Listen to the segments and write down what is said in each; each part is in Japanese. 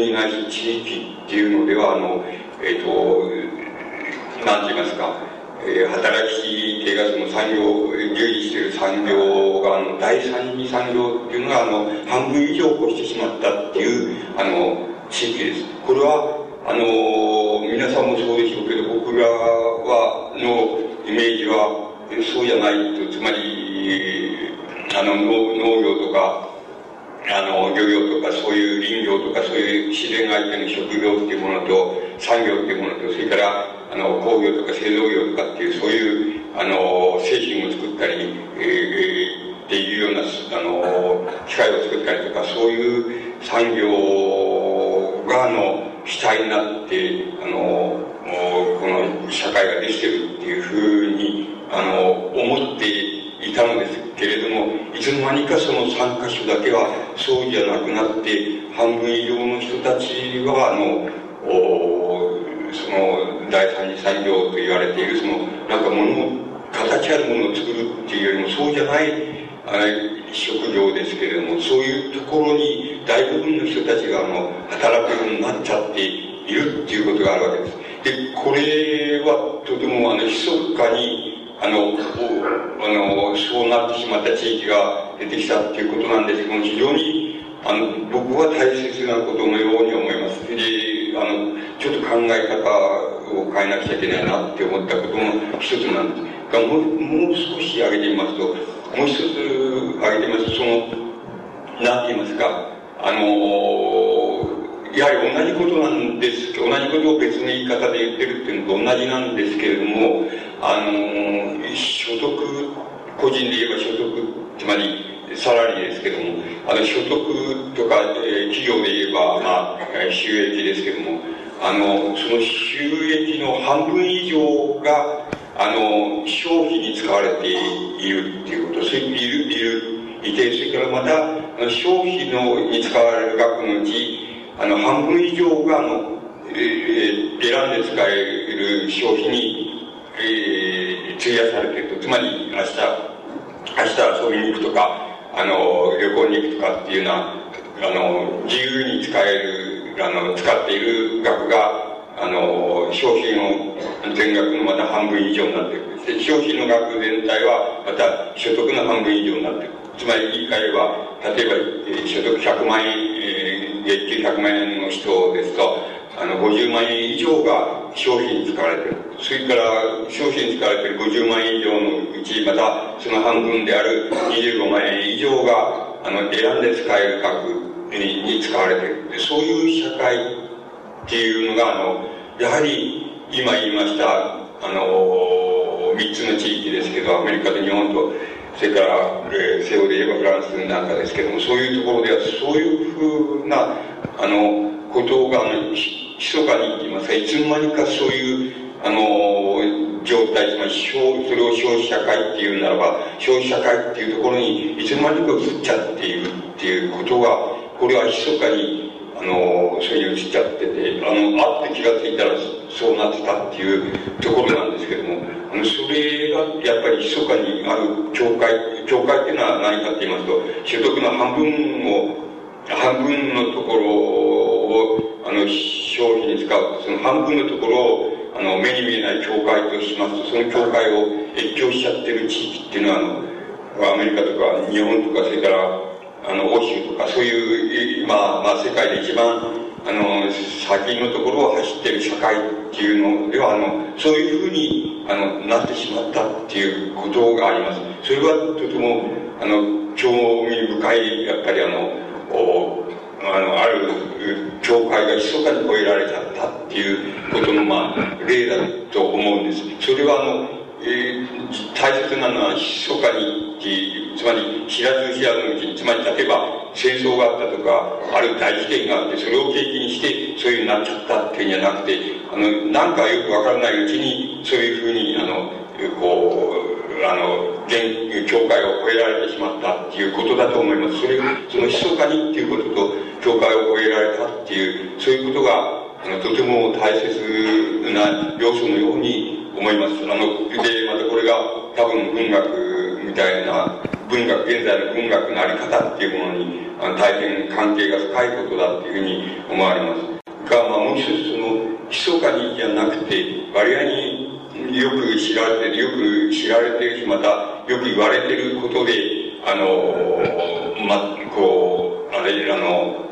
国ないし地域っていうのではあのえっ、ー、と何て言いますか、えー、働き手がその産業従事している産業があの第三次産業っていうのがあの半分以上をしてしまったっていうあの地域です。これはあの皆さんもそうでしょうけど僕らはのイメージはそうじゃないとつまりあの農業とかあの漁業とかそういう林業とかそういう自然相手の職業っていうものと産業っていうものとそれからあの工業とか製造業とかっていうそういうあの製品を作ったり、えー、っていうようなあの機械を作ったりとかそういう産業があの主体になってあのこの社会ができてるっていうふうにあの思っていたのですけれどもいつの間にかその3箇所だけはそうじゃなくなって半分以上の人たちはあのその第三次産業と言われているそのなんかもの形あるものを作るっていうよりもそうじゃない職業ですけれどもそういうところに大部分の人たちがあの働くようになっちゃっているっていうことがあるわけです。でこれはとてもあの密かにあのあのそうなってしまった地域が出てきたっていうことなんですけども非常にあの僕は大切なことのように思います。であのちょっと考え方を変えなくちゃいけないなって思ったことも一つなんです。がもうもう少し挙げてみますともう一つ挙げてみますとその何て言いますかあのやはり同じことなんです。同じことを別の言い方で言ってるっていうのと同じなんですけれどもあの所得個人で言えば所得つまりサラリーですけどもあの所得とか、えー、企業で言えば、まあ、収益ですけどもあのその収益の半分以上があの消費に使われているっていうことそういういるいるいて、それからまた、消費のに使われる額のうち、あの、半分以上が、あの、えー、選んで使える消費に、えー、費やされていると。つまり、明日、明日遊びに行くとか、あの、旅行に行くとかっていうような、あの、自由に使える、あの、使っている額が、あの、消費の全額のまた半分以上になっている。で消費の額全体は、また所得の半分以上になっている。つまり言い換えれば、例えば、えー、所得100万円、えー、月給100万円の人ですと、あの、50万円以上が消費に使われてる。それから、消費に使われている50万円以上のうち、また、その半分である25万円以上が、あの、選んで使える額にに使われている。そういう社会っていうのが、あの、やはり、今言いました、あの、3つの地域ですけど、アメリカと日本と、それから、えー、西欧で言えばフランスなんかですけども、そういうところでは、そういうふうな、あの、ことが、あの、密かに言いますか、いつの間にかそういう、あの、状態、つまり、それを消費社会っていうならば、消費社会っていうところに、いつの間にか移っちゃっているっていうことが、これは密かに、あの、そういう移っちゃってて、あの、あって気がついたらそうなってたっていうところなんですけども、あの、それがやっぱり密かにある境界、境界っていうのは何かって言いますと、所得の半分を、半分のところを、あの、消費に使う、その半分のところを、あの、目に見えない境界としますと、その境界を越境しちゃってる地域っていうのは、あの、アメリカとか日本とか、それから、あの、欧州とか、そういう、まあ、まあ、世界で一番、あの、先のところを走ってる社会っていうのでは、あの、そういうふうに、あの、なってしまったっていうことがあります。それはとても、あの、興味深い、やっぱりあの、おあの、ある教会が密かに超えられちゃったっていうことの、まあ、例だと思うんです。それは、あの、えー、大切なのは密かにっていう、つまり知らず知らずのうちに、つまり例えば戦争があったとか、ある大事件があって、それを契機にして、そういうふうになっちゃったっていうんじゃなくて、あの、なんかよくわからないうちに、そういうふうに、あの、こう、あの、現、教会を超えられてしまったっていうことだと思います。それが、その密かにっていうことと、教会を超えられたっていう、そういうことが、あの、とても大切な要素のように思います。あの、で、またこれが多分文学みたいな、文学、現在の文学のあり方っていうものに、あの大変関係が深いことだっていうふうに思われます。が、まあもう一つその、密かにじゃなくて、割合によく知られてる、よく知られてるし、またよく言われてることで、あの、ま、こう、あれ、あの、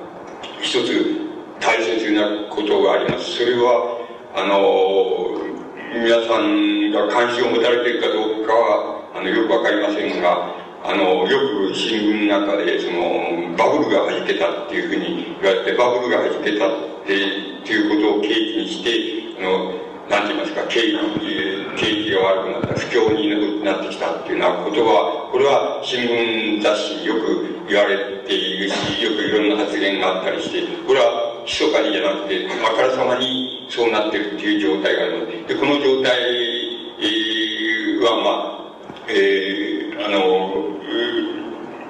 一つ大切なことがあります。それは、あの、皆さんが関心を持たれているかどうかは、あの、よくわかりませんが、あの、よく新聞の中で、その、バブルが弾けたっていうふうに言われて、バブルが弾けたっていうことを契機にして、あの、なんて言いますか、景気、景気が悪くなった、不況になってきたっていうようなことは、これは新聞雑誌によく言われているし、よくいろんな発言があったりして、これは密かにじゃなくて、あからさまにそうなってるっていう状態があります。で、この状態は、まあ、えー、あの、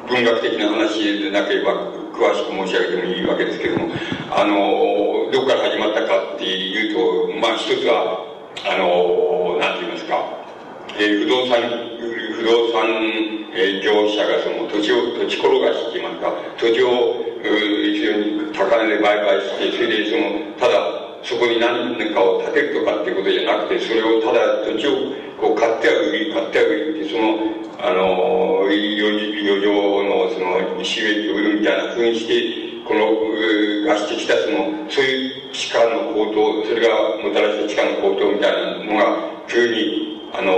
文学的な話でなければ、詳しく申し上げてもいいわけですけども、あの、どこから始まったかっていうと、まあ一つは、あの、なんて言いますか、えー、不動産、不動産、えー、業者がその土地を、土地転がしって言いますか、土地を非常に高値で売買して、それでその、ただ、そこに何かを建てるとかっていうことじゃなくて、それをただ土地をこう買っては売り、買っては売りって、その、あの、余余剰のその収益を売るみたいなふうにして、この、がしてきたその、そういう地価の高騰、それがもたらした地価の高騰みたいなのが、急に、あの、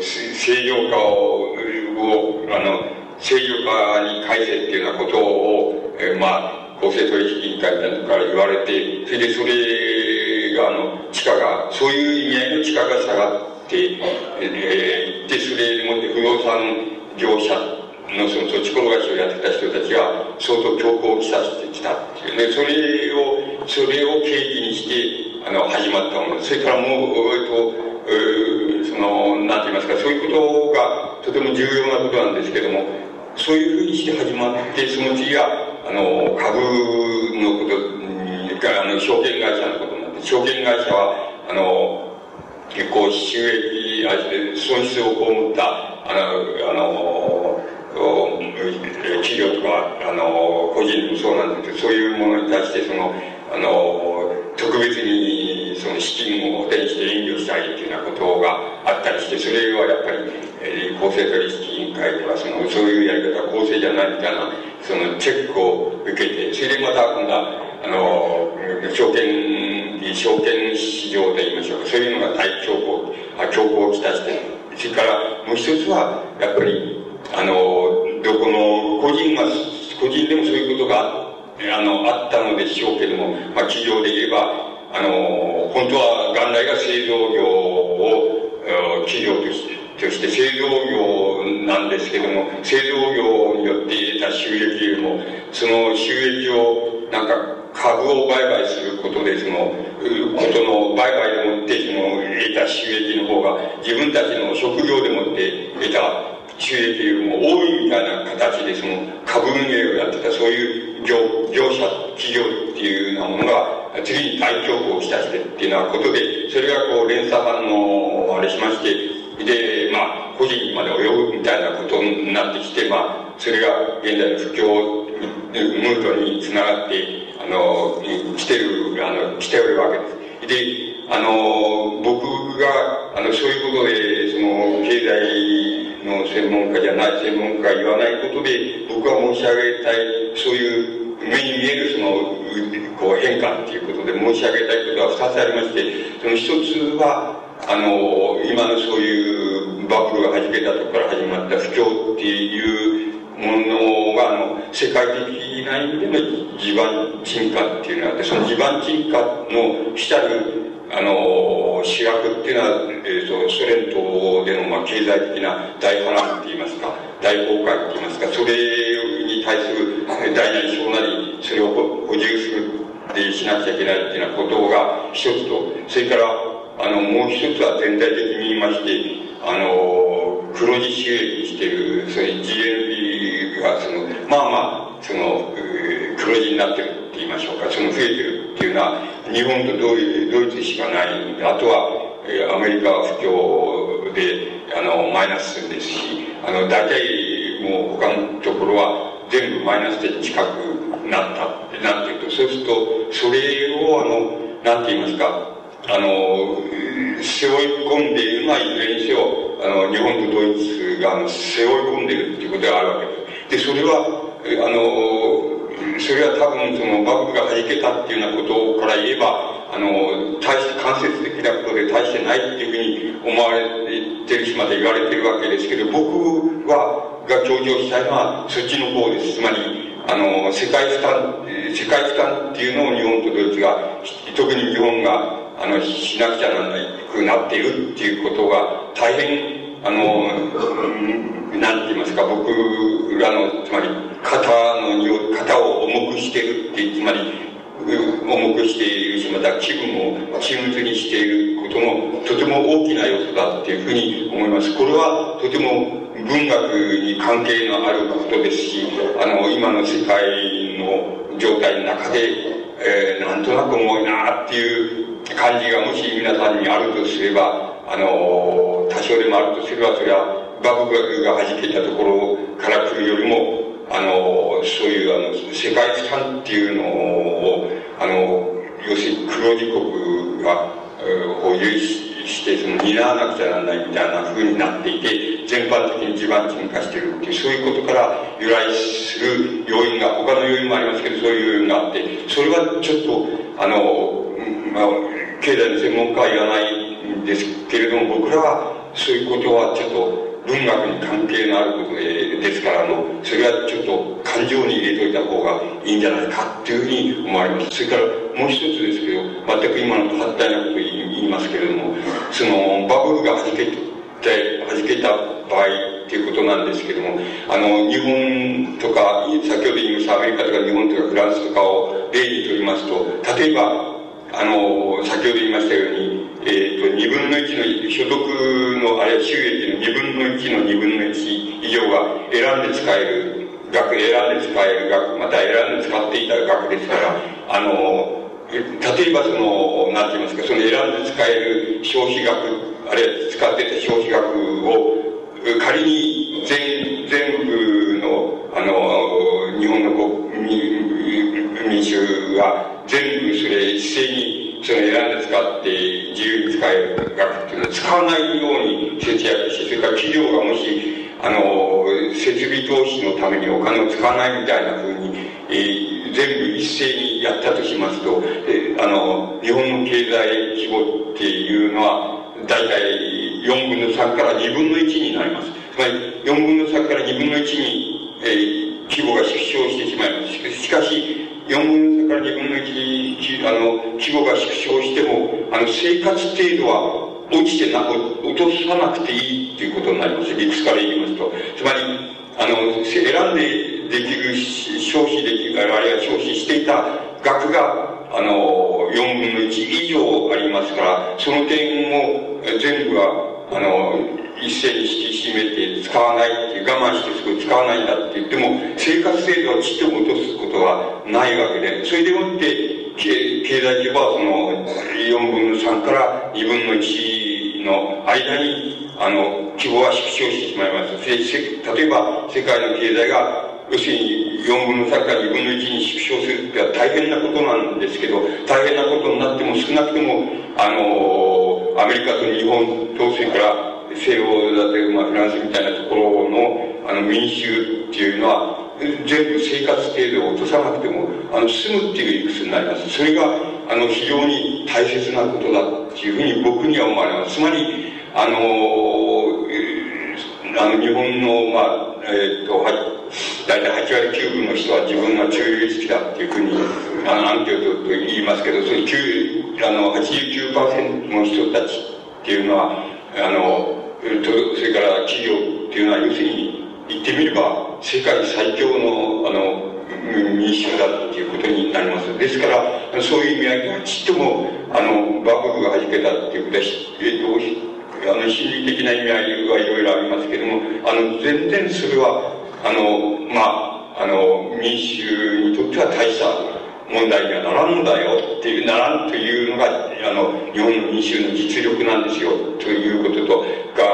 正常化を、をあの、正常化に返せっていうようなことを、え、まあ、公正取引委員会から言われて、それでそれが、あの、地価が、そういう意味合いの地価が下がって、えー、で、それもって不動産業者のその土地転がしをやってた人たちが相当強行をきさせてきたっていうね、それを、それを契機にして、あの、始まったもの。それからもう、えっと、その、なんて言いますか、そういうことがとても重要なことなんですけども、そういうふうにして始まって、その次は、あの、株のこと、から、あの、証券会社のことになって、証券会社は、あの、結構収益、あ損失を被った、あの、あの、企業とか、あの、個人もそうなんですけど、そういうものに対して、その、あの、特別にその資金を補填して援助したいというようなことがあったりして、それはやっぱり、えー、公正取引委員会とか、その、そういうやり方は公正じゃないみたいな、そのチェックを受けて、それでまた今度は、あの、証券、証券市場といいましょうか、そういうのが大強行、強行をきたして、それからもう一つは、やっぱり、あの、どこの個人が、個人でもそういうことがあの、あったのでしょうけども、まあ、企業で言えば、あの、本当は元来が製造業を、企業として、として製造業なんですけども、製造業によって得た収益よりも、その収益を、なんか、株を売買することで、その、ことの売買でもって、その、得た収益の方が、自分たちの職業でもって得た収益よりも多いみたいな形で、その、株運営をやってた、そういう業業者、企業っていうようなものが、次に大恐慌をきたしてっていうようなことで、それがこう、連鎖反応をあれしまして、で、まあ、個人まで及ぶみたいなことになってきて、まあ、それが現在の不況ムードにつながって、あの、来てる、あの、来ておるわけです。で、あの、僕が、あの、そういうことで、その、経済の専門家じゃない、専門家が言わないことで、僕が申し上げたい、そういう目に見えるその、こう変化っていうことで申し上げたいことは2つありまして、その1つは、あの、今のそういうバブルが弾けたとこから始まった不況っていうものが、あの、世界的な意味での地盤沈下っていうのがあって、その地盤沈下の主たる、あの、主役っていうのは、えーと、ソ連党での、まあ、経済的な大波乱って言いますか、大崩壊って言いますか、それに対する大なり小なり、それを補充するでしなくちゃいけないっていうようなことが一つと、それから、あの、もう一つは全体的に言いまして、あの、黒字収益してる、そういう GNP が、その、まあまあ、その、黒字になってるって言いましょうか、その増えてるっていうのは、日本とドイドイツしかない、あとは、えアメリカは不況で、あの、マイナスですし、あの、大体、もう他のところは全部マイナスで近くなったってなってると、そうすると、それを、あの、なんて言いますか、あの、背負い込んでいるのは、いずれにせよ、あの、日本とドイツが、背負い込んでいるっていうことがあるわけです。で、それは、あの、それは多分、その、バブルが弾けたっていうようなことから言えば、あの、大して間接的なことで大してないっていうふうに思われてるし、まで言われてるわけですけど、僕は、が強調したいのは、そっちの方です。つまり、あの、世界負担、世界負担っていうのを日本とドイツが、特に日本が、あの、しなくちゃならなくなっているっていうことが、大変、あの、なんて言いますか、僕らの、つまり、肩の荷肩を重くしているって、つまり、重くしているし、また気分を沈鬱にしていることの、とても大きな要素だっていうふうに思います。これは、とても文学に関係のあることですし、あの、今の世界の状態の中で、えー、なんとなく重いなっていう感じがもし皆さんにあるとすれば、あの、多少でもあるとすれば、それは、バブルが弾けたところから来るよりも、あの、そういう、あの、世界負担っていうのを、あの、要するに黒字国が、保有して、その、担わなくちゃならないみたいな風になっていて、全般的に地盤沈下しているっていう、そういうことから由来する要因が、他の要因もありますけど、そういう要因があって、それはちょっと、あの、まあ、経済の専門家は言わないんですけれども、僕らはそういうことはちょっと、文学に関係のあることですからの、それはちょっと感情に入れといた方がいいんじゃないかっていうふうに思われます。それからもう一つですけど、全く今のと反対なことを言いますけれども、そのバブルが弾けて、弾けた場合っていうことなんですけども、あの、日本とか、先ほど言いましたアメリカとか日本とかフランスとかを例にとりますと、例えば、あの、先ほど言いましたように、えーと、2分の1の所得のあれ収益の2分の1の2分の1以上が選んで使える額選んで使える額また選んで使っていた額ですからあの例えばその何て言いますかその選んで使える消費額あれ使ってた消費額を仮に全全部のあの日本の国民衆が全部それ一斉にその選んで使って自由に使える額っていうのは使わないように節約して、それから企業がもし、あの、設備投資のためにお金を使わないみたいなふうに、えー、全部一斉にやったとしますと、えー、あの、日本の経済規模っていうのは、大体4分の3から2分の1になります。つまり、4分の3から2分の1に、えー、規模が縮小してしまいます。しかし、4分の3から2分の1、あの、規模が縮小しても、あの、生活程度は落ちてな、落とさなくていいっていうことになります。理屈から言いますと。つまり、あの、選んでできる、消費できる、あるいは消費していた額が、あの、4分の1以上ありますから、その点も全部は、あの、一斉に引き締めて使わないって、我慢してすごい使わないんだって言っても、生活制度はちっとも落とすことはないわけで、それでもって、経済規模はその4分の3から2分の1の間に、あの、規模は縮小してしまいます。例えば、世界の経済が要するに4分の3から2分の1に縮小するっては大変なことなんですけど、大変なことになっても少なくとも、あの、アメリカと日本と、それから西欧だとい、まあ、フランスみたいなところのあの民衆っていうのは全部生活程度を落とさなくてもあの住むっていう理屈になりますそれがあの非常に大切なことだっていうふうに僕には思われます。つまりあのあの日本のまあえー、っと大体8割9分の人は自分が中立的だっていうふうにあのアンケートと言いますけどそのあの89%の人たちっていうのはあのそれから企業っていうのは要するに言ってみれば世界最強のあの民衆だっていうことになります。ですから、そういう意味合いではちっともあのバブルが弾けたっていうことは、えっと、あの心理的な意味合いはいろいろありますけども、あの全然それはあのまああの民衆にとっては大した問題にはならんだよっていう、ならんというのが、あの、日本の民衆の実力なんですよ、ということと、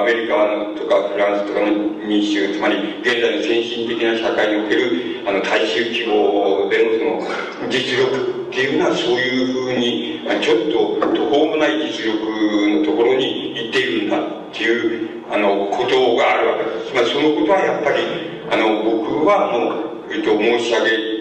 アメリカとかフランスとかの民衆、つまり現在の先進的な社会における、あの、大衆規模でのその、実力っていうのはそういうふうに、ちょっと途方もない実力のところに行っているんだっていう、あの、ことがあるわけです。まりそのことはやっぱり、あの、僕はもう、えっと、申し上げ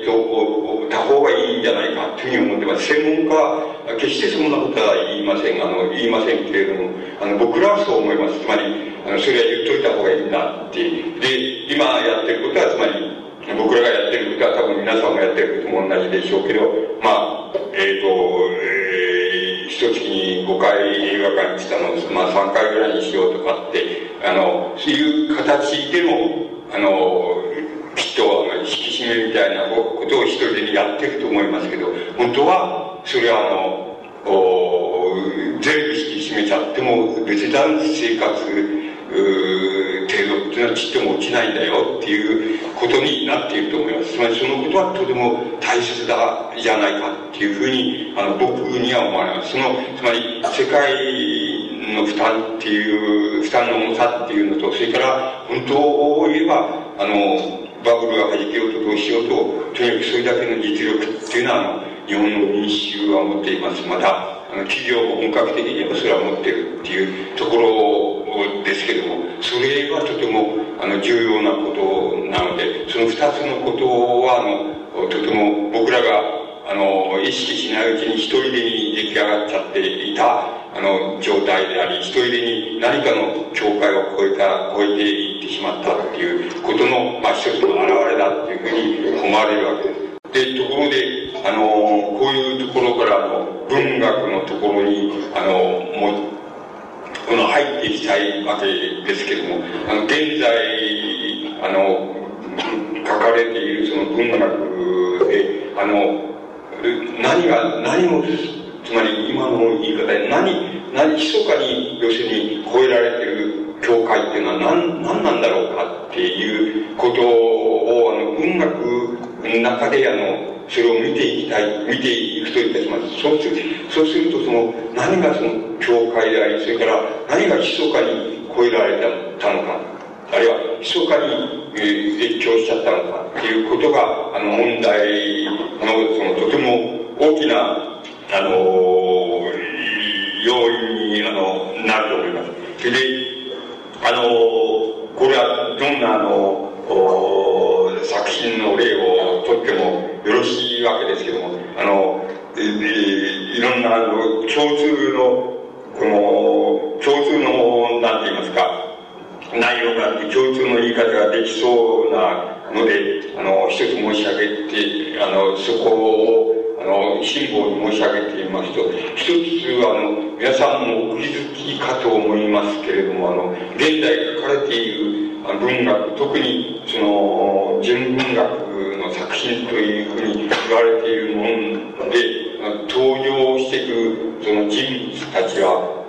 た方がいいんじゃないかというふうに思ってます。専門家は決してそんなことは言いません。あの、言いませんけれども、あの、僕らはそう思います。つまり、あの、それは言っといた方がいいんだって。で、今やってることは、つまり、僕らがやってることは多分皆さんもやってることも同じでしょうけど、まあ、えっ、ー、と、えー、一月に5回映画館に来たのを、まあ3回ぐらいにしようとかって、あの、そういう形でも、あの、きっと引き締めみたいなことを一人でやってると思いますけど、本当は、それはあの、全部引き締めちゃっても別段生活程度っていうのはちっとも落ちないんだよっていうことになっていると思います。つまりそのことはとても大切だじゃないかっていうふうにあの僕には思われます。その、つまり世界の負担っていう、負担の重さっていうのと、それから本当を言えば、あの、バブルが弾けようとどうしようと、とにかくそれだけの実力っていうのは、あの、日本の民衆は持っています。また、あの、企業も本格的にはそれは持ってるっていうところですけども、それはとても、あの、重要なことなので、その二つのことは、あの、とても僕らが、あの、意識しないうちに一人でに出来上がっちゃっていた、あの、状態であり、一人でに何かの境界を超えた、超えていってしまったっていうことの、まあ、一つの表れだっていうふうに思われるわけです。で、ところで、あの、こういうところからの文学のところに、あの、もう、この入っていきたいわけですけども、あの、現在、あの、書かれているその文学で、あの、何が、何もつまり今の言い方で何、何、密かに、要するに超えられている教会っていうのは何、何なんだろうかっていうことを、あの、文学の中で、あの、それを見ていきたい、見ていくといたします。そうするそうすると、その、何がその教会であり、それから何が密かに超えられたのか、あるいは密かに、えー、越境しちゃったのかっていうことが、あの、問題の、その、とても大きな、あのー、要因に、あの、なると思います。それで、あのこれはどんな、あの作品の例をとってもよろしいわけですけども、あの、えー、いろんな、あの、共通の、この、共通の、内容があって共通の言い方ができそうなので、あの、一つ申し上げて、あの、そこを、あの、辛抱に申し上げていますと、一つ、あの、皆さんもお気づきかと思いますけれども、あの、現代書かれている文学、特に、その、純文学の作品というふうに言われているもので、登場していく、その人物たちは、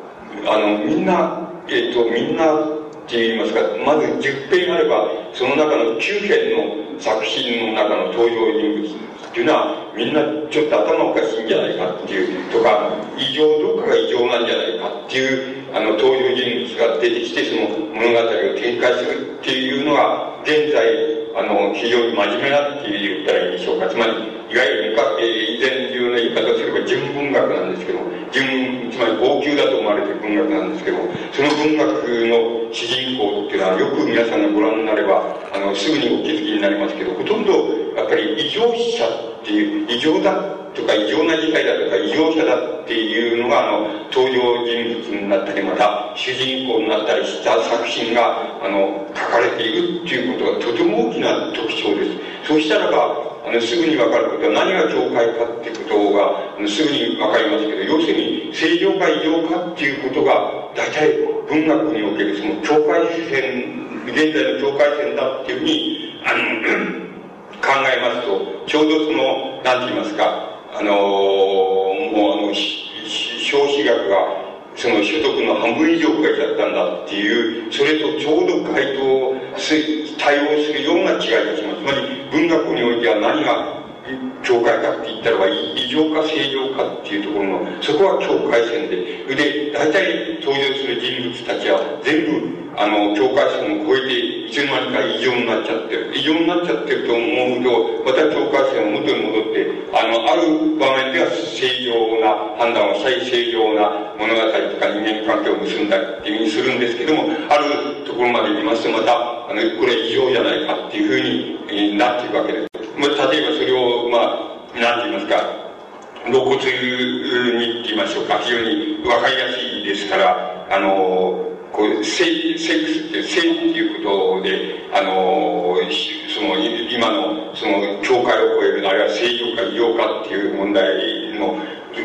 あの、みんな、えっ、と、みんな、って言いますか、まず10編あれば、その中の9編の作品の中の登場人物っていうのは、みんなちょっと頭おかしいんじゃないかっていう、とか、異常、どっかが異常なんじゃないかっていう、あの、登場人物が出てきて、その物語を展開するっていうのが、現在、あの、非常に真面目なって言ったらいいでしょうか。つまり、いわゆる、以前流の言い方をすれ純文学なんですけど、純、つまり高級だと思われてる文学なんですけど、その文学の主人公っていうのは、よく皆さんがご覧になれば、あの、すぐにお気づきになりますけど、ほとんど、やっぱり異常者っていう、異常だとか異常な事態だとか異常者だっていうのが、あの、登場人物になったり、また、主人公になったりした作品が、あの、書かれているっていうことがとても大きな特徴です。そうしたらば、あの、すぐにわかることは何が境界かっていうことが、すぐにわかりますけど、要するに、正常か異常かっていうことが、大体文学におけるその境界線、現在の境界線だっていうふうに、あの、考えますと、ちょうどその、なんて言いますか、あのもうあの、少子学が、その所得の半分以上がいだったんだっていう、それとちょうど該当対応するような違いがします。つまり、文学においては何が境界かって言ったらば、異常か正常かっていうところの、そこは境界線で、で、大体登場する人物たちは全部、あの、境界線を越えて、いつの間にか異常になっちゃってる。異常になっちゃってると思うと、また境界線を元に戻って、あの、ある場面では正常な判断をしたり、正常な物語とか人間関係を結んだりっていうふうにするんですけども、あるところまで見ますと、また、あの、これ異常じゃないかっていうふうになっていくわけです。まあ、例えばそれを、まあ、なんて言いますか、露骨にって言いましょうか、非常にわかりやすいですから、あの、こうセセックスって性っていうことで、あの、その、今の、その、境界を超える、あるいは正常か異常かっていう問題の、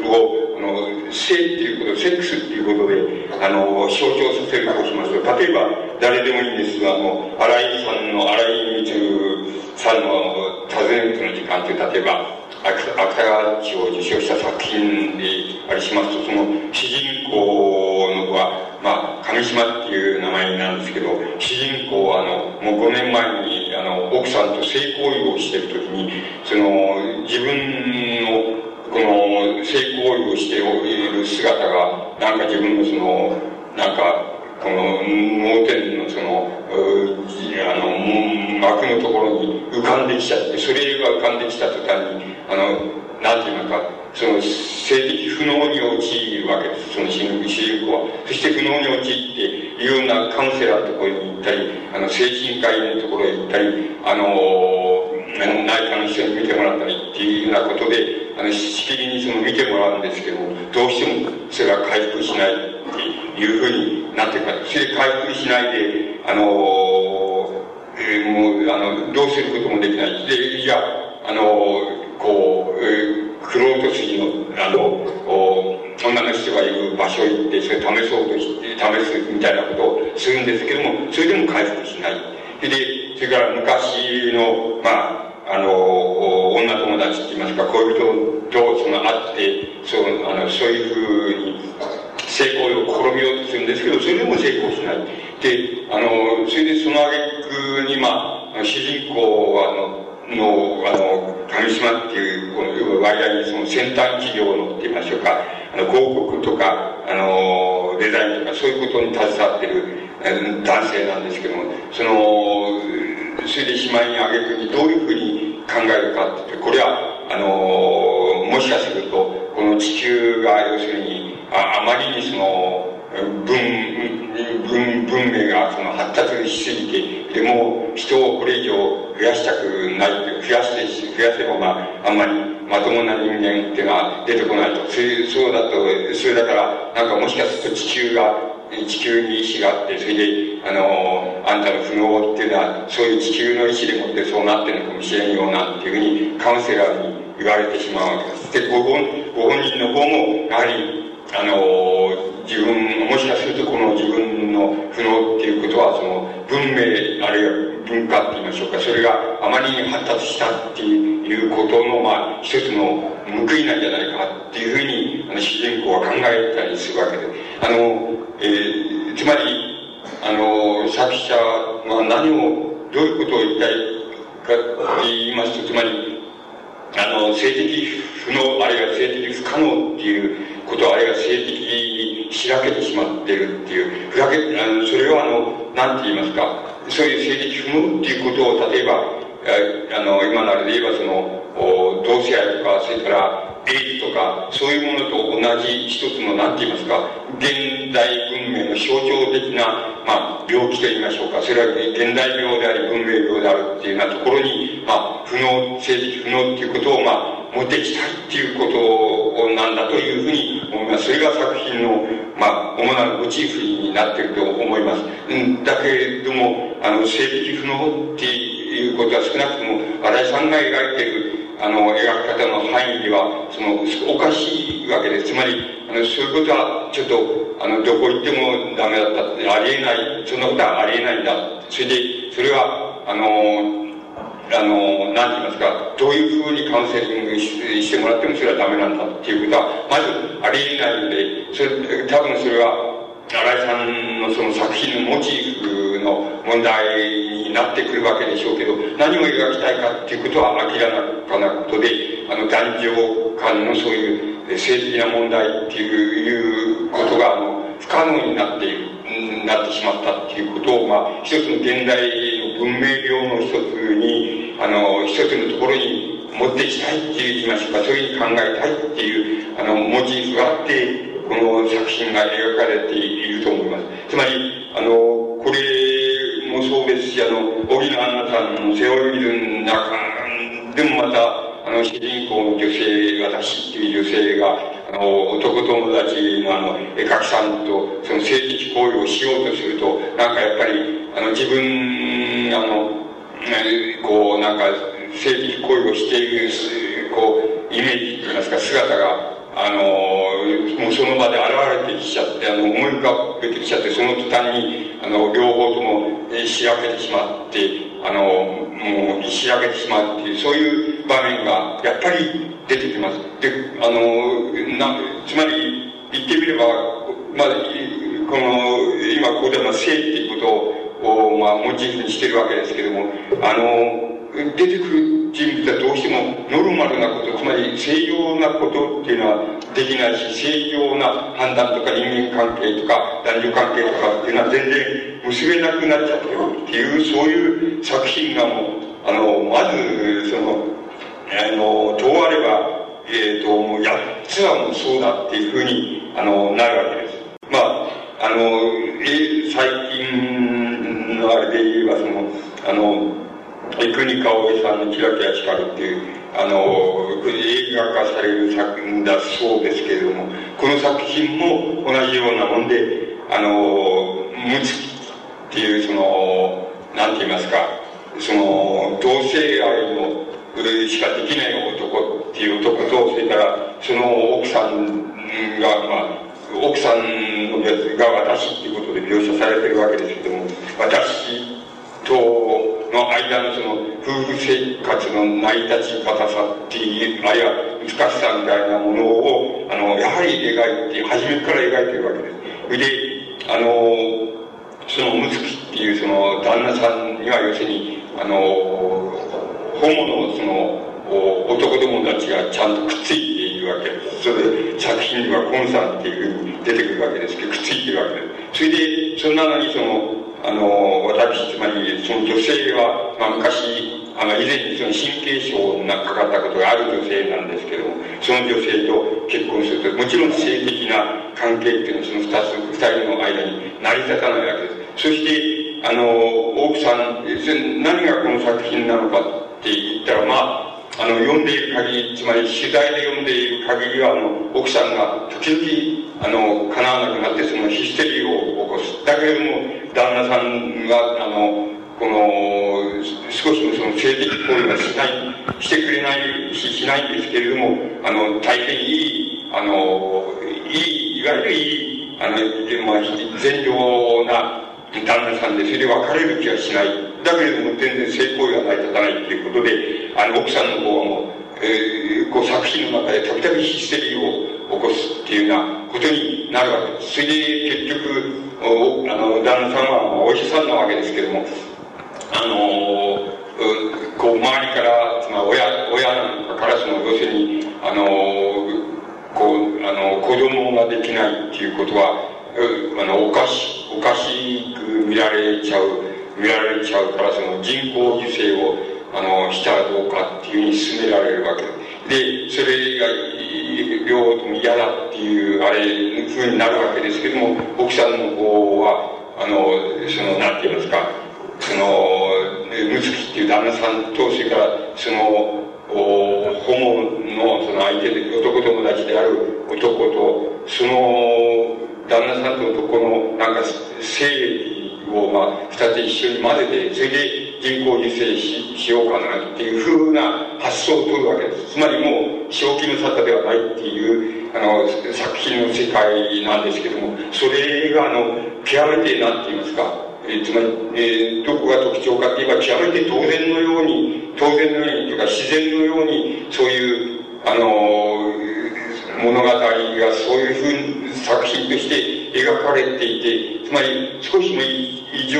を、あの、性っていうこと、セックスっていうことで、あの、象徴させるとしますと、例えば、誰でもいいんですが、あの、新井さんの、新井光さんの訪ねるの時間って例えば芥川賞を受賞した作品でありしますとその主人公の子はまあ上島っていう名前なんですけど主人公はあのもう5年前にあの奥さんと性行為をしてる時にその自分のこの性行為をしている姿がなんか自分のそのなんかこの盲点のそのあの幕のところに浮かんできちゃってそれが浮かんできた途端にあのなんていうのかその性的不能に陥るわけです。その主人公は。そして不能に陥っていろんなカウンセラーのところに行ったりあの精神科医のところへ行ったりあのあの内科の人に見てもらったりっていうようなことであのしきりにその見てもらうんですけどもどうしてもそれは回復しないっていうふうになっていくそれで回復しないであのえー、もうあのどうすることもできないでじゃああのこう、えー、クロート筋のあのお女の人がいる場所行ってそれ試そうとして試すみたいなことをするんですけどもそれでも回復しない。でそれから昔のまああの女友達って言いますか、恋人とその会って、そう、あの、そういうふうに、成功を試みようとするんですけど、それでも成功しない。で、あの、それでその挙句に、まあ、主人公は、あの、の、あの、上島っていう、この、割合にその先端企業のって言いましょうか、あの、広告とか、あの、デザインとか、そういうことに携わってる、男性なんですけども、その、それでしまいに挙句にどういうふうに考えるかってって、これは、あの、もしかすると、この地球が、要するに、ああまりにその、文、文、文明がその発達しすぎて、でも人をこれ以上増やしたくない、増やして、増やせばまあ、あんまりまともな人間っていうのは出てこないと。そういう、そうだと、それだから、なんかもしかすると地球が、地球に意志があって、それで、あの、あんたの不能っていうのは、そういう地球の意志でもってそうなってるのかもしれんようなっていうふうにカウンセラーに言われてしまうわけです。で、ご本ご本人の方も、やはり、あの、自分、もしかするとこの自分の不能っていうことは、その文明、あるいは文化って言いましょうか、それがあまりに発達したっていうことの、まあ、一つの報いなんじゃないかっていうふうに、あの、主人公は考えたりするわけで、あの、えー、つまり、あの、作者は何を、どういうことを言いたいかって言いますと、つまり、あの、性的不能、あるいは性的不可能っていうことあるいは性的にしらけてしまってるっていう、ふざけ、あの、それをあの、なんて言いますか、そういう性的不能っていうことを、例えば、あの、今ならで言えばその、同性愛とか、それから、エイとか、そういうものと同じ一つの、なんて言いますか、現代文明の象徴的な、まあ、病気と言いましょうか、それは現代病であり、文明病であるっていうようなところに、まあ、不能、性的不能っていうことを、まあ、持ってきたいっていうことなんだというふうに思います。それが作品の、まあ、主なモチーフになっていると思います。んだけれども、あの、性的不能っていうことは少なくとも、新井さんが描いているあの、描き方の範囲では、その、おかしいわけです。つまり、あの、そういうことは、ちょっと、あの、どこ行ってもダメだったって、ありえない、そんなことはありえないんだ。それで、それは、あの、あの、なんて言いますか、どういうふうにカウンセリングしてもらってもそれはダメなんだっていうことは、まずありえないんで、それ、多分それは、新井さんのその作品のモチーフの問題になってくるわけでしょうけど、何を描きたいかっていうことは明らかなことで、あの、男女間のそういう政治的な問題っていうことが、あの、不可能になっている、なってしまったっていうことを、まあ、一つの現代の文明病の一つに、あの、一つのところに持っていきたいっていう言いましょうか、そういうふうに考えたいっていう、あの、モチーフがあって、この作品が描かれていると思います。つまり、あの、これもそうですし、あの、荻野アンナさんの背負いる中でもまた、あの、主人公の女性、私っていう女性が、あの、男友達のあの、絵描きさんと、その性的行為をしようとすると、なんかやっぱり、あの、自分、あの、こう、なんか、性的行為をしている、こう、イメージといいますか、姿が、あの、もうその場で現れてきちゃって、あの、思い浮かべてきちゃって、その途端に、あの、両方とも、えしらけてしまって、あの、もう、しらけてしまうっていう、そういう場面が、やっぱり出てきます。で、あの、な、つまり、言ってみれば、まあ、この、今ここでは性っていうことを、まあ、モチーフにしてるわけですけども、あの、出てくる人物はどうしてもノルマルなこと、つまり正常なことっていうのはできないし、正常な判断とか人間関係とか男女関係とかっていうのは全然結べなくなっちゃってるっていう、そういう作品がもう、あの、まず、その、あの、どうあれば、えっ、ー、と、もう8つはもうそうだっていうふうに、あの、なるわけです。まあ、あの、え最近のあれで言えば、その、あの、国香織さんのキラキラ光るっていう、あの、映画化される作品だそうですけれども、この作品も同じようなもんで、あの、っていう、その、なんて言いますか、その、同性愛のしかできない男っていう男と、それから、その奥さんが、まあ、奥さんのやつが私っていうことで描写されてるわけですけども、私との間のその夫婦生活の成り立ち方さっていう、あるいは難しさみたいなものを、あの、やはり描いて、初めから描いてるわけです。それで、あの、そのむつきっていうその旦那さんには要するに、あの、ホモのその、男どもたちがちゃんとくっついているわけです。それで作品ではコンさんっていうふうに出てくるわけですけど、くっついてるわけです。それで、そんなのにその、あの、私、つまり、その女性は、まあ、昔、あの、以前にその神経症がかかったことがある女性なんですけども、その女性と結婚すると、もちろん性的な関係っていうのはその二つ、二人の間に成り立たないわけです。そして、あの、奥さん、何がこの作品なのかって言ったら、まあ、あの、読んでいる限り、つまり取材で読んでいる限りは、あの、奥さんが時々、あの、叶わなくなって、そのヒステリーを起こす。だけれども、旦那さんが、あの、この、少しもその性的行為はしない、してくれないし、しないんですけれども、あの、大変いい、あの、いい、いわゆるいい、あの、まあ、善良な旦那さんで、それで別れる気はしない。だけれども、全然性行為が成り立たないっていうことで、あの、奥さんの方はもう、えー、こう作品の中でたびたびヒステリーを起こすっていうようなことになるわけです。それで結局、おあの、旦那さんはお医者さんなわけですけども、あのー、こう、周りから、まあ、親、親なんかからその、要するに、あのー、こう、あの、子供ができないっていうことは、あの、おかし、おかしく見られちゃう、見られちゃうから、その人工授精を、あの、したらどうかっていうふうに進められるわけで。それが、両方とも嫌だっていう、あれ、ふうになるわけですけども、奥さんの方は、あの、その、なんて言いますか、その、むつきっていう旦那さんと、それから、その、おホモのその相手で、男友達である男と、その、旦那さんと男のなんか性をまあ二つ一緒に混ぜてそれで人工授精ししようかなっていうふうな発想を取るわけです。つまりもう正気の沙汰ではないっていうあの作品の世界なんですけどもそれがあの極めて何て言いますかえつまり、えー、どこが特徴かって言えば極めて当然のように当然のようにというか自然のようにそういうあの物語がそういうふうに作品として描かれていて、つまり少しも異常、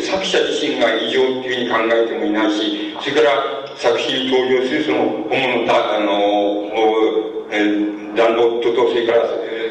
作者自身が異常っていうふうに考えてもいないし、それから作品に登場するその主のだ、あの、え旦那夫と、それから、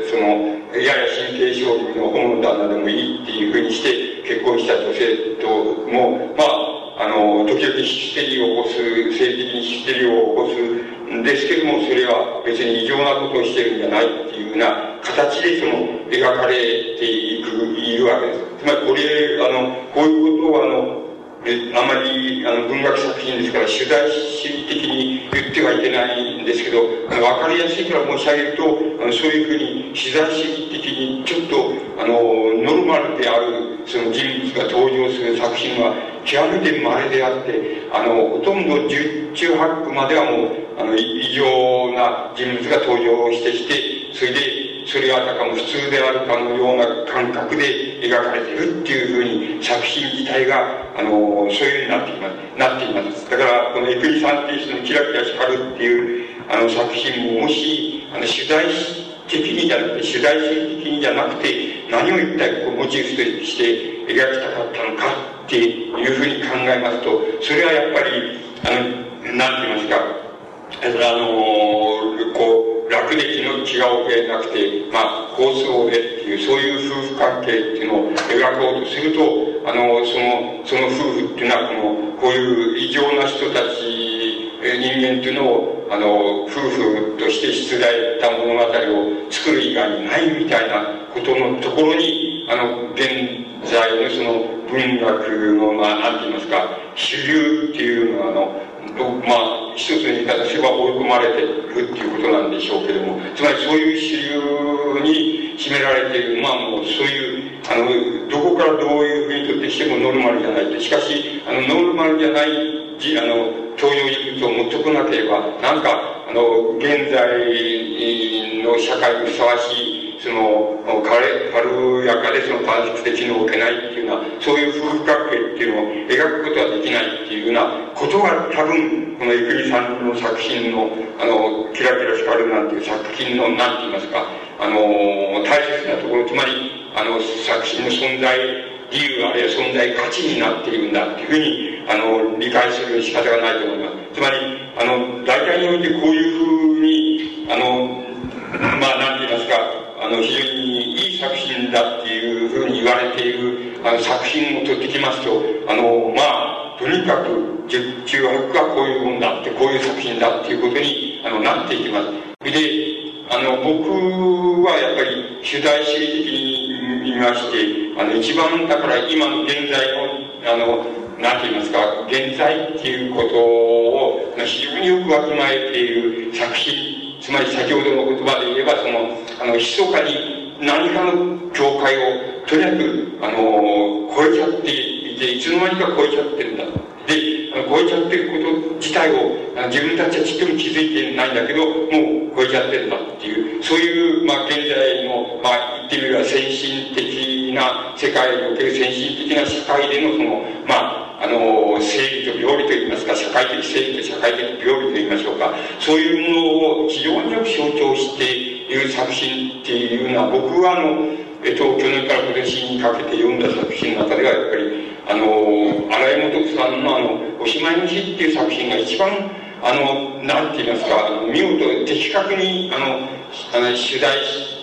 その、やや神経症の主の旦那でもいいっていうふうにして結婚した女性とも、まあ、あの、時々ヒステリーを起こす、政治的にヒステリーを起こすんですけども、それは別に異常なことをしてるんじゃないっていうような形でその描かれていく、いるわけです。つまりこれ、あの、こういうことをあの、あまりあの文学作品ですから取材主義的に言ってはいけないんですけど、あの分かりやすいから申し上げると、あのそういうふうに取材主義的にちょっとあのノルマルであるその人物が登場する作品は極めて稀であって、あのほとんど十中八九まではもうあの異常な人物が登場してきて、それでそれはあたかも普通であるかのような感覚で描かれているっていうふうに作品自体が、あの、そういうふうになっています。なっています。だから、このエクリさんっていう人のキラキラ光るっていう、あの作品も、もし、あの、取材的にじゃなくて、取材性的にじゃなくて、何を一体こうモチーフとして描きたかったのかっていうふうに考えますと、それはやっぱり、あの、なんて言いますか、あの、こう、楽で気の気が置けなくて、まあ、構想でっていう、そういう夫婦関係っていうのを描こうとすると、あの、その、その夫婦っていうのは、この、こういう異常な人たち、人間っていうのを、あの、夫婦として出題した物語を作る以外にないみたいなことのところに、あの、現在のその文学の、まあ、なんて言いますか、主流っていうのは、あの、まあ、一つの言い方すれば追い込まれているっていうことなんでしょうけども、つまりそういう主流に占められている、まあもうそういう、あの、どこからどういうふうにとってしてもノルマルじゃないって。しかし、あの、ノルマルじゃない、あの、登場人物を持ってこなければ、なんか、あの、現在の社会にふさわしいその、軽やかでその短縮的機能を受けないっていうような、そういう風格景っていうのを描くことはできないっていうようなことが多分、このエクリさんの作品の、あの、キラキラ光るなんていう作品の、なんて言いますか、あの、大切なところ、つまり、あの、作品の存在理由あるいは存在価値になっているんだっていうふうにあの理解する仕方がないと思いますつまりあの大体においてこういうふうにあのまあ何て言いますかあの非常にいい作品だっていうふうに言われているあの作品を取ってきますとあのまあとにかく十中八九はこういうもんだってこういう作品だっていうことにあのなっていきます。であの僕はやっぱり取材主義的に見ましてあの一番だから今の現在のあの何て言いますか現在っていうことを非常によくわきまえている作品つまり先ほどの言葉で言えばそのあの密かに何かの境界をとにかくあの超えちゃっていていつの間にか超えちゃってるんだで超えちゃってること自体を自分たちはちっとも気づいてないんだけどもう超えちゃってるんだっていうそういう、まあ、現在の、まあ、言ってみれば先進的な世界における先進的な社会でのそのまああの正義と病理といいますか社会的正義と社会的病理といいましょうか。そういうものを非常によく象徴している作品っていうのは僕はあのえっと、去年から今年にかけて読んだ作品の中ではやっぱりあの荒井元さんのあの「おしまいの日」っていう作品が一番あのなんて言いますか見事的確にあのあの取材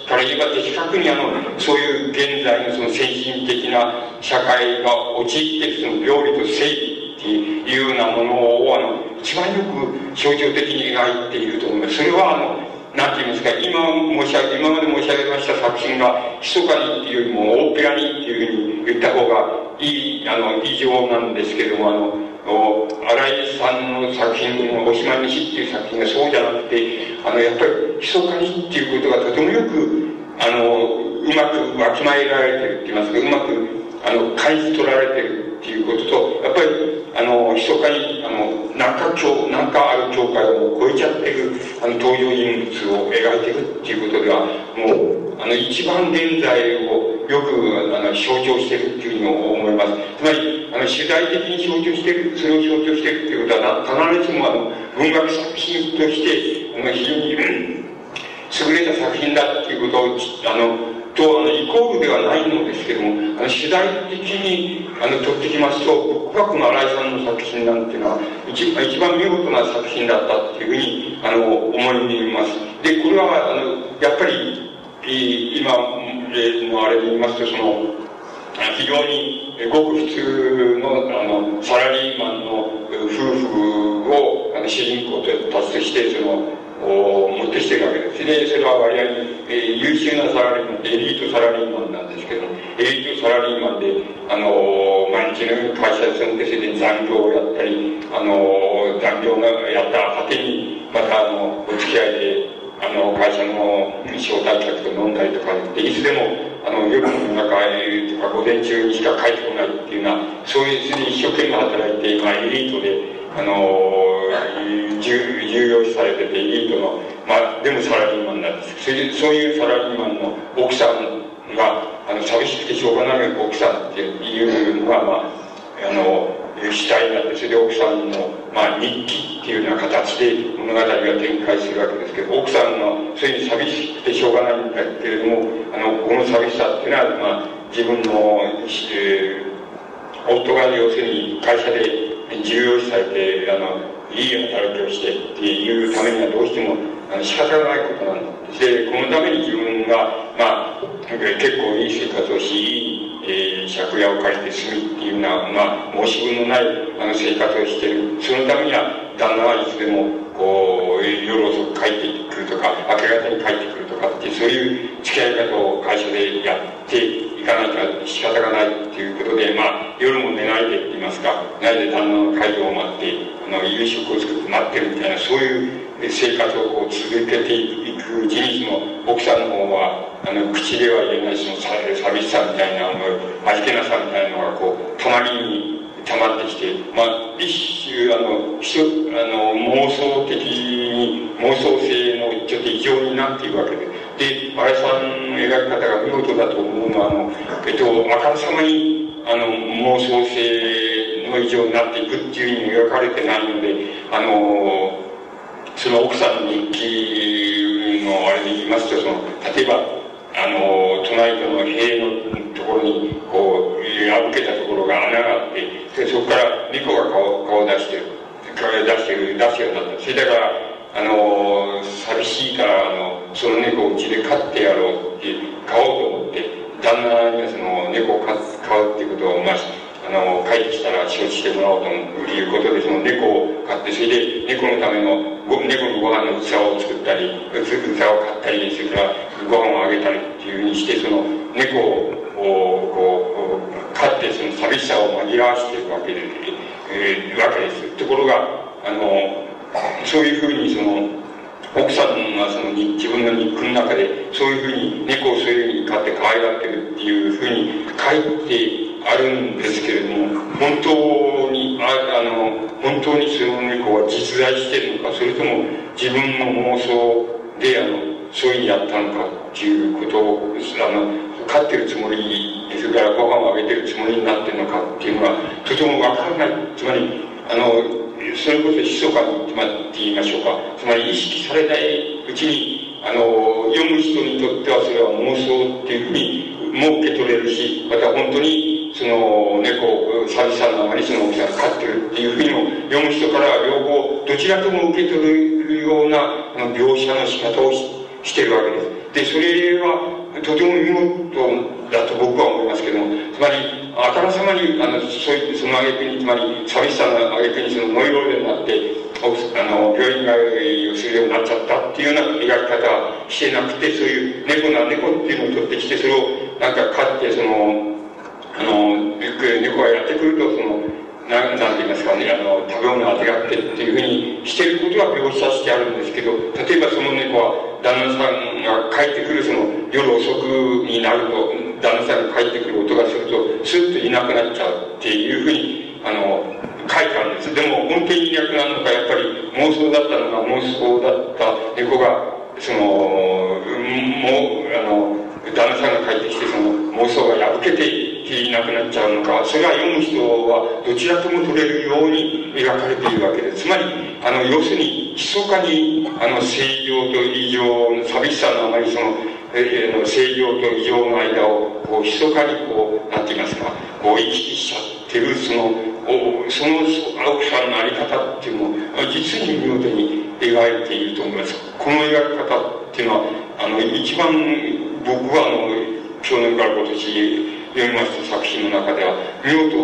から言えば的確にあのそういう現在のその先進的な社会が陥っているその病理と正義っていうようなものをあの一番よく象徴的に描いていると思います。それはあのなんて言いますか、今申し上げ、今まで申し上げました作品が、密かにっていうよりも、大っぺらにっていうふうに言った方がいい、あの、異常なんですけども、あの、新井さんの作品の「おしまいにし」っていう作品がそうじゃなくてあのやっぱりひそかにっていうことがとてもよくあのうまくわきまえられてるって言いますかうまくあの感じ取られてる。ていうこととやっぱりあの密かにあの何か境何かある境界を超えちゃってるあの登場人物を描いていくっていうことではもうあの一番現在をよくあの象徴してるっていうふうに思います。つまりあの主題的に象徴してるそれを象徴してるっていうことは必ずしもあの文学作品としてあの非常に優れた作品だっていうことをあのとあのイコールではないのですけどもあの主題的にあの取ってきますと僕はこの新井さんの作品なんていうのは一一番見事な作品だったっていうふうにあの思います。でこれはあのやっぱり今のあれで言いますとその非常にごく普通のあのサラリーマンの夫婦をあの主人公たちとしてそのを持ってきてるわけですでそれは割合に、えー、優秀なサラリーマンエリートサラリーマンなんですけどエリートサラリーマンであの毎日のように会社で住んでそれで残業をやったりあの残業がやった果てにまたあのお付き合いであの会社の招待客と飲んだりとかでいつでもあの夜の中とか午前中にしか帰ってこないっていうようなそういう一生懸命働いて、まあ、エリートであの重要視されててエリートの、まあ、でもサラリーマンなんですそういうサラリーマンの奥さんがあの寂しくてしょうがない奥さんっていうのが、まあ、あの主体になってそれで奥さんの、まあ、日記っていうような形で物語が展開するわけですけど奥さんのそれに寂しくてしょうがないんだけれどもあのこの寂しさっていうのは、まあ、自分の、えー、夫が要するに会社で重要視されてあのいい働きをしてっていうためにはどうしてもあの仕方がないことなんですでこのために自分がまあ結構いい生活をしいい、えー、借家を借りて住むっていうような、まあ、申し分のないあの生活をしてるそのためには旦那はいつでもこう夜遅く帰ってくるとか明け方に帰ってくるとかってそういう付き合い方を会社でやって行かないと仕方がないっていうことで、まあ、夜も寝ないでって言いますか、ないで旦那の会場を待って、あの、夕食を作って待ってるみたいな、そういう生活をこう続けていくうちに、その、奥さんの方は、あの、口では言えない、その、寂しさみたいな、あの、味気なさみたいなのが、こう、たまに溜まってきて、まあ、一種、あの、あの妄想的に、妄想性のちょっと異常になっているわけで。で、新井さんの描き方が見事だと思うのは、あの、えっと、あからさまに、あの、妄想性の異常になっていくっていうふうに描かれてないので、あの、その奥さんの日記のあれで言いますと、その、例えば、あの、隣との塀のころに、こう、破けたところが穴があって、でそこから猫が顔顔を出してる、顔を出してる、出すようになった。それだから、あの、寂しいから、あの、その猫をうちで飼ってやろうって、飼おうと思って、旦那にはその猫を飼うっていうことを、まあ、あの、帰ってきたら承知してもらおうということで、その猫を飼って、それで猫のための、猫のご飯の器を作ったり、器を買ったり、それからご飯をあげたりっていうふうにして、その猫を、こう、飼ってその寂しさを紛らわしているわけで、えー、わけです。ところが、あの、そういうふうにその、奥さんがその自分の肉の中でそういうふうに猫をそういうふうに飼って可愛がってるっていうふうに書いてあるんですけれども本当にああの本当にその猫は実在してるのかそれとも自分の妄想であのそういうふうにやったのかっていうことをあの飼ってるつもりそれからご飯をあげてるつもりになってるのかっていうのがとてもわからないつまりあのそれこそ密かに決まって言いましょうかつまり意識されないうちにあの読む人にとってはそれは妄想っていうふうにも受け取れるしまた本当にその猫を寂しさのあまりその大きさが飼ってるっていうふうにも読む人から両方どちらとも受け取るようなあの描写の仕方をししてるわけです。でそれはとても見事だと僕は思いますけども、つまり、あからさまに、あの、そういその挙句に、つまり、寂しさの挙句にそのノイローゼになって、あの、病院帰りをするようになっちゃったっていうような描き方はしてなくて、そういう猫な猫っていうのを取ってきて、それをなんか飼って、その、あの、猫がやってくると、その、なんなんて言いますかね、あの、食べ物をあてがってっていうふうにしてることは描写してあるんですけど、例えばその猫は、旦那さんが帰ってくるその夜遅くになると、旦那さんが帰ってくる音がすると、スッといなくなっちゃうっていうふうに、あの、書いたんです。でも、本当にいなくなるのか、やっぱり妄想だったのか、妄想だった猫が、その、いなくなっちゃうのか、それは読む人はどちらとも取れるように描かれているわけです。つまり、あの、要するに、密かに、あの、正常と異常の寂しさのあまりその、えー、の正常と異常の間を、こう、密かにこう、なんて言いますか、こう、行き来しちゃってる、その、おその青木さんのあり方っていうのを、実に見事に描いていると思います。この描き方っていうのは、あの、一番僕は、あの、去年から今年、読みました作品の中では、見事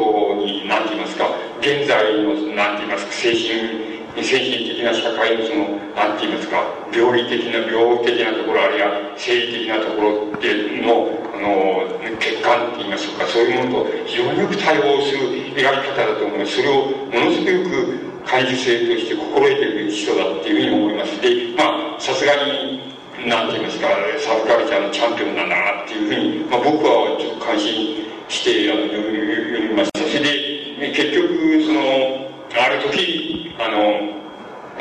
に、何て言いますか、現在の、何て言いますか、精神、精神的な社会のその、何て言いますか、病理的な、病的なところ、あるいは生理的なところっての、あの、欠陥って言いますか、そういうものと非常によく対応する描き方だと思います。それをものすごく感受性として心得ている人だっていうふうに思います。で、まあ、さすがに、なんて言いますか、サブカルチャーのチャンピオンなんだなっていうふうに、まあ、僕はちょっと感心してあの読みました。それで、結局、その、ある時、あの、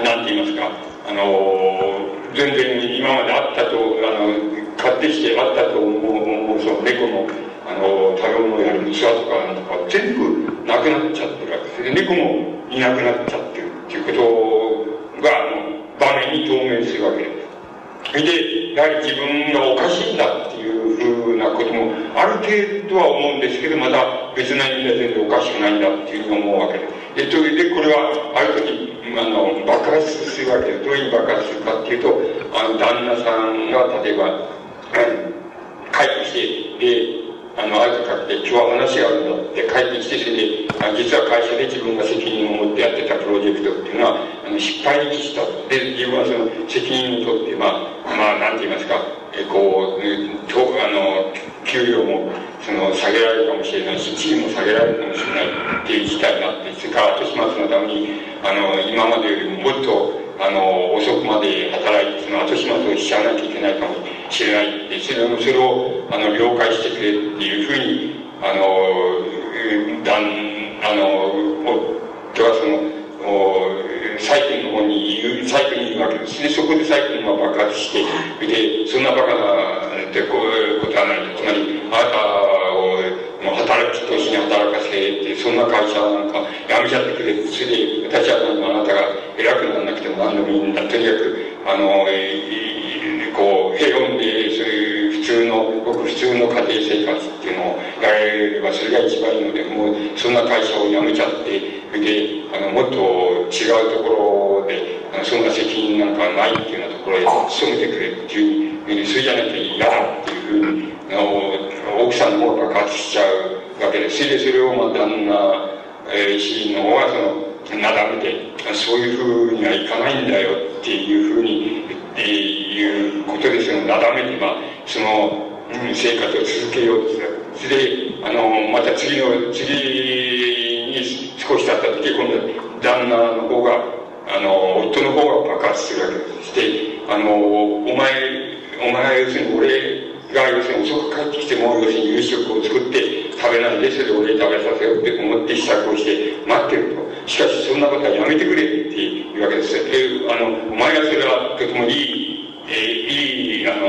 なんて言いますか、あの、全然今まであったと、あの、買ってきてあったと思う、その猫の、あの、食べ物やる器とかなんとか全部なくなっちゃってるわけです。で、猫もいなくなっちゃってるっていうことが、あの、場面に透明するわけです。それで、やはり自分がおかしいんだっていうふうなこともある程度は思うんですけど、また別な意味では全然おかしくないんだっていうふうに思うわけです。で、それでこれはある時、あの、爆発するわけで。どういう爆発するかっていうと、あの、旦那さんが例えば、帰ってきて、で、あの、あるかって、今日は話があるんだって帰ってきて、それで、あ実は会社で自分が責任を持ってやってたプロジェクトっていうのは、あの失敗にした。で、自分はその責任を取って、まあ、まあ、なんて言いますか、えこう、とあの、給料も、その、下げられるかもしれないし、地位も下げられるかもしれないっていう事態になって、それから後始末のために、あの、今までよりももっと、あの、遅くまで働いて、その後始末をしちゃわなきゃいけないかもしれないって、それを、それを、あの、了解してくれっていうふうに、あの、だん、あの、夫はその、おサイクルの方に言う、サイクルに言うわけです。で、そこでサイクルが爆発して、で、そん。なバカな、ってこういうことはないと。つまり、あなたを、もう働きとしに働かせて、そんな会社なんか辞めちゃってくれそれで、私はあなたが偉くならなくても何でもいいんだ。とにかく、あの、えー、こう、平穏で、そういう普通の、ごく普通の家庭生活っていうのをやれれば、それが一番いいので、もう、そんな会社を辞めちゃって、で、あの、もっと違うところで、あのそんな責任なんかないっていうようなところへ勤めてくれっていう、それじゃなきゃ嫌だっていうふうに、の、奥さんの方が勝ちしちゃうわけで、それでそれを、まあ、旦那、えー、主人の方はその、なだめて、そういうふうにはいかないんだよっていうふうに、えー、いうことで、その、なだめて、まあ、その、うん、生活を続けようとする。それで、あの、また次の、次に少し経った時、今度旦那の方が、あの、夫の方が爆発するわけです。して、あの、お前、お前要するに俺が要す帰ってきても、要するに夕食を作って食べないで、それで俺に食べさせようって思って支度をして待ってると。しかしそんなことはやめてくれっていうわけです。えあの、お前はそれはとてもいい、えいい、あの、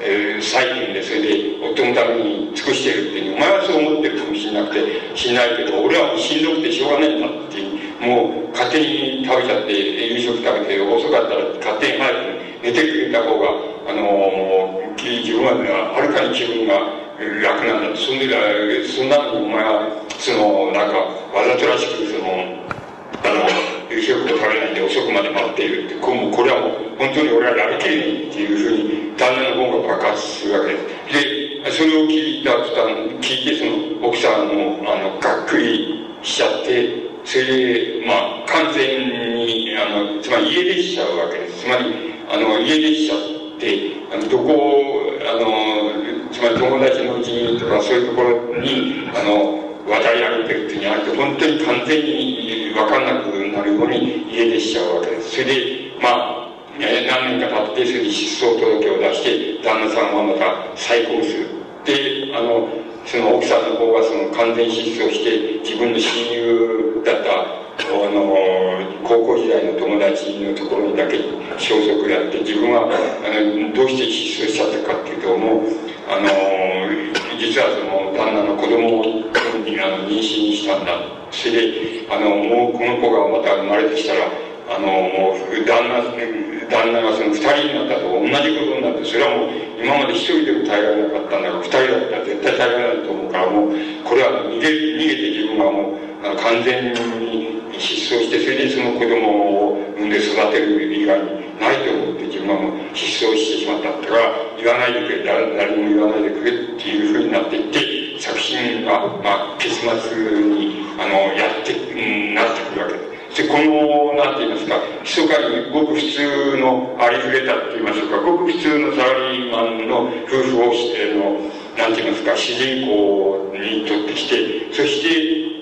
えー、最近でそれで夫のために尽くしてるっていう、お前はそう思ってるかもしれなくて、しないけど、俺はもうしんどくてしょうがないんだっていう。もう勝手に食べちゃって、夕食食べて、遅かったら勝手に早く寝てくれた方が、あのもう、自分ははるかに気分が楽なんだ。そんで、そんなのにお前は、その、なんか、わざとらしく、その、あの、夕食を食べないで遅くまで待っているって、こうこれはもう、本当に俺はやりきれないっていうふうに、旦那の方が爆発するわけです。で、それを聞いた途端、聞いて、その、奥さんの、あの、がっくりしちゃって、それで、まあ、完全に、あの、つまり家出しちゃうわけです。つまり、あの、家出しちゃって、あの、どこ、あの、つまり友達のうちにとかそういうところに、あの、渡り歩いてるっていうにあると、本当に完全に分かんなくなるように家出しちゃうわけです。それで、まあ、何年か経って、それで失踪届を出して、旦那さんはまた再婚する。で、あの、その奥さんの方はその完全失踪して自分の親友だったあの高校時代の友達のところにだけ消息であって自分はあのどうして失踪しちゃったかっていうともうあの実はその旦那の子供をあの妊娠したんだそれであのもうこの子がまた生まれてきたらあのもう旦那旦那がその二人になったと同じことになってそれはもう今まで一人でも耐えられなかったんだから二人だったら絶対耐えられないと思うからもうこれは逃げ逃げて自分はもう完全に失踪してそれでその子供を産んで育てる以外にないと思って自分はもう失踪してしまったから言わないでくれ誰も言わないでくれっていうふうになっていって作品が、まあ、結末にあのやって、うん、なってくるわけです。で、この、なんて言いますか、密かにごく普通のありふれたって言いましょうか、ごく普通のサラリーマンの夫婦をしての、なんて言いますか、主人公にとってきて、そして、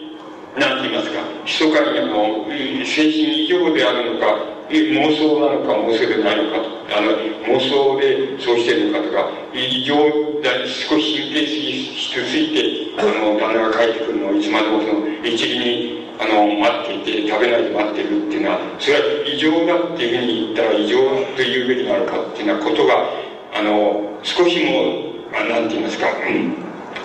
なんて言いますか、密かにあの、精神異常であるのか、妄想なのか妄想でないのか、あの、妄想でそうしてるのかとか、異常で少し神経質しついて、あの、旦那が帰ってくるのをいつまでもその、一時にあの、待っていて、食べないで待ってるっていうのは、それは異常だっていうふうに言ったら異常というべきなのかっていうようなことが、あの、少しも、あなんて言いますか、うん、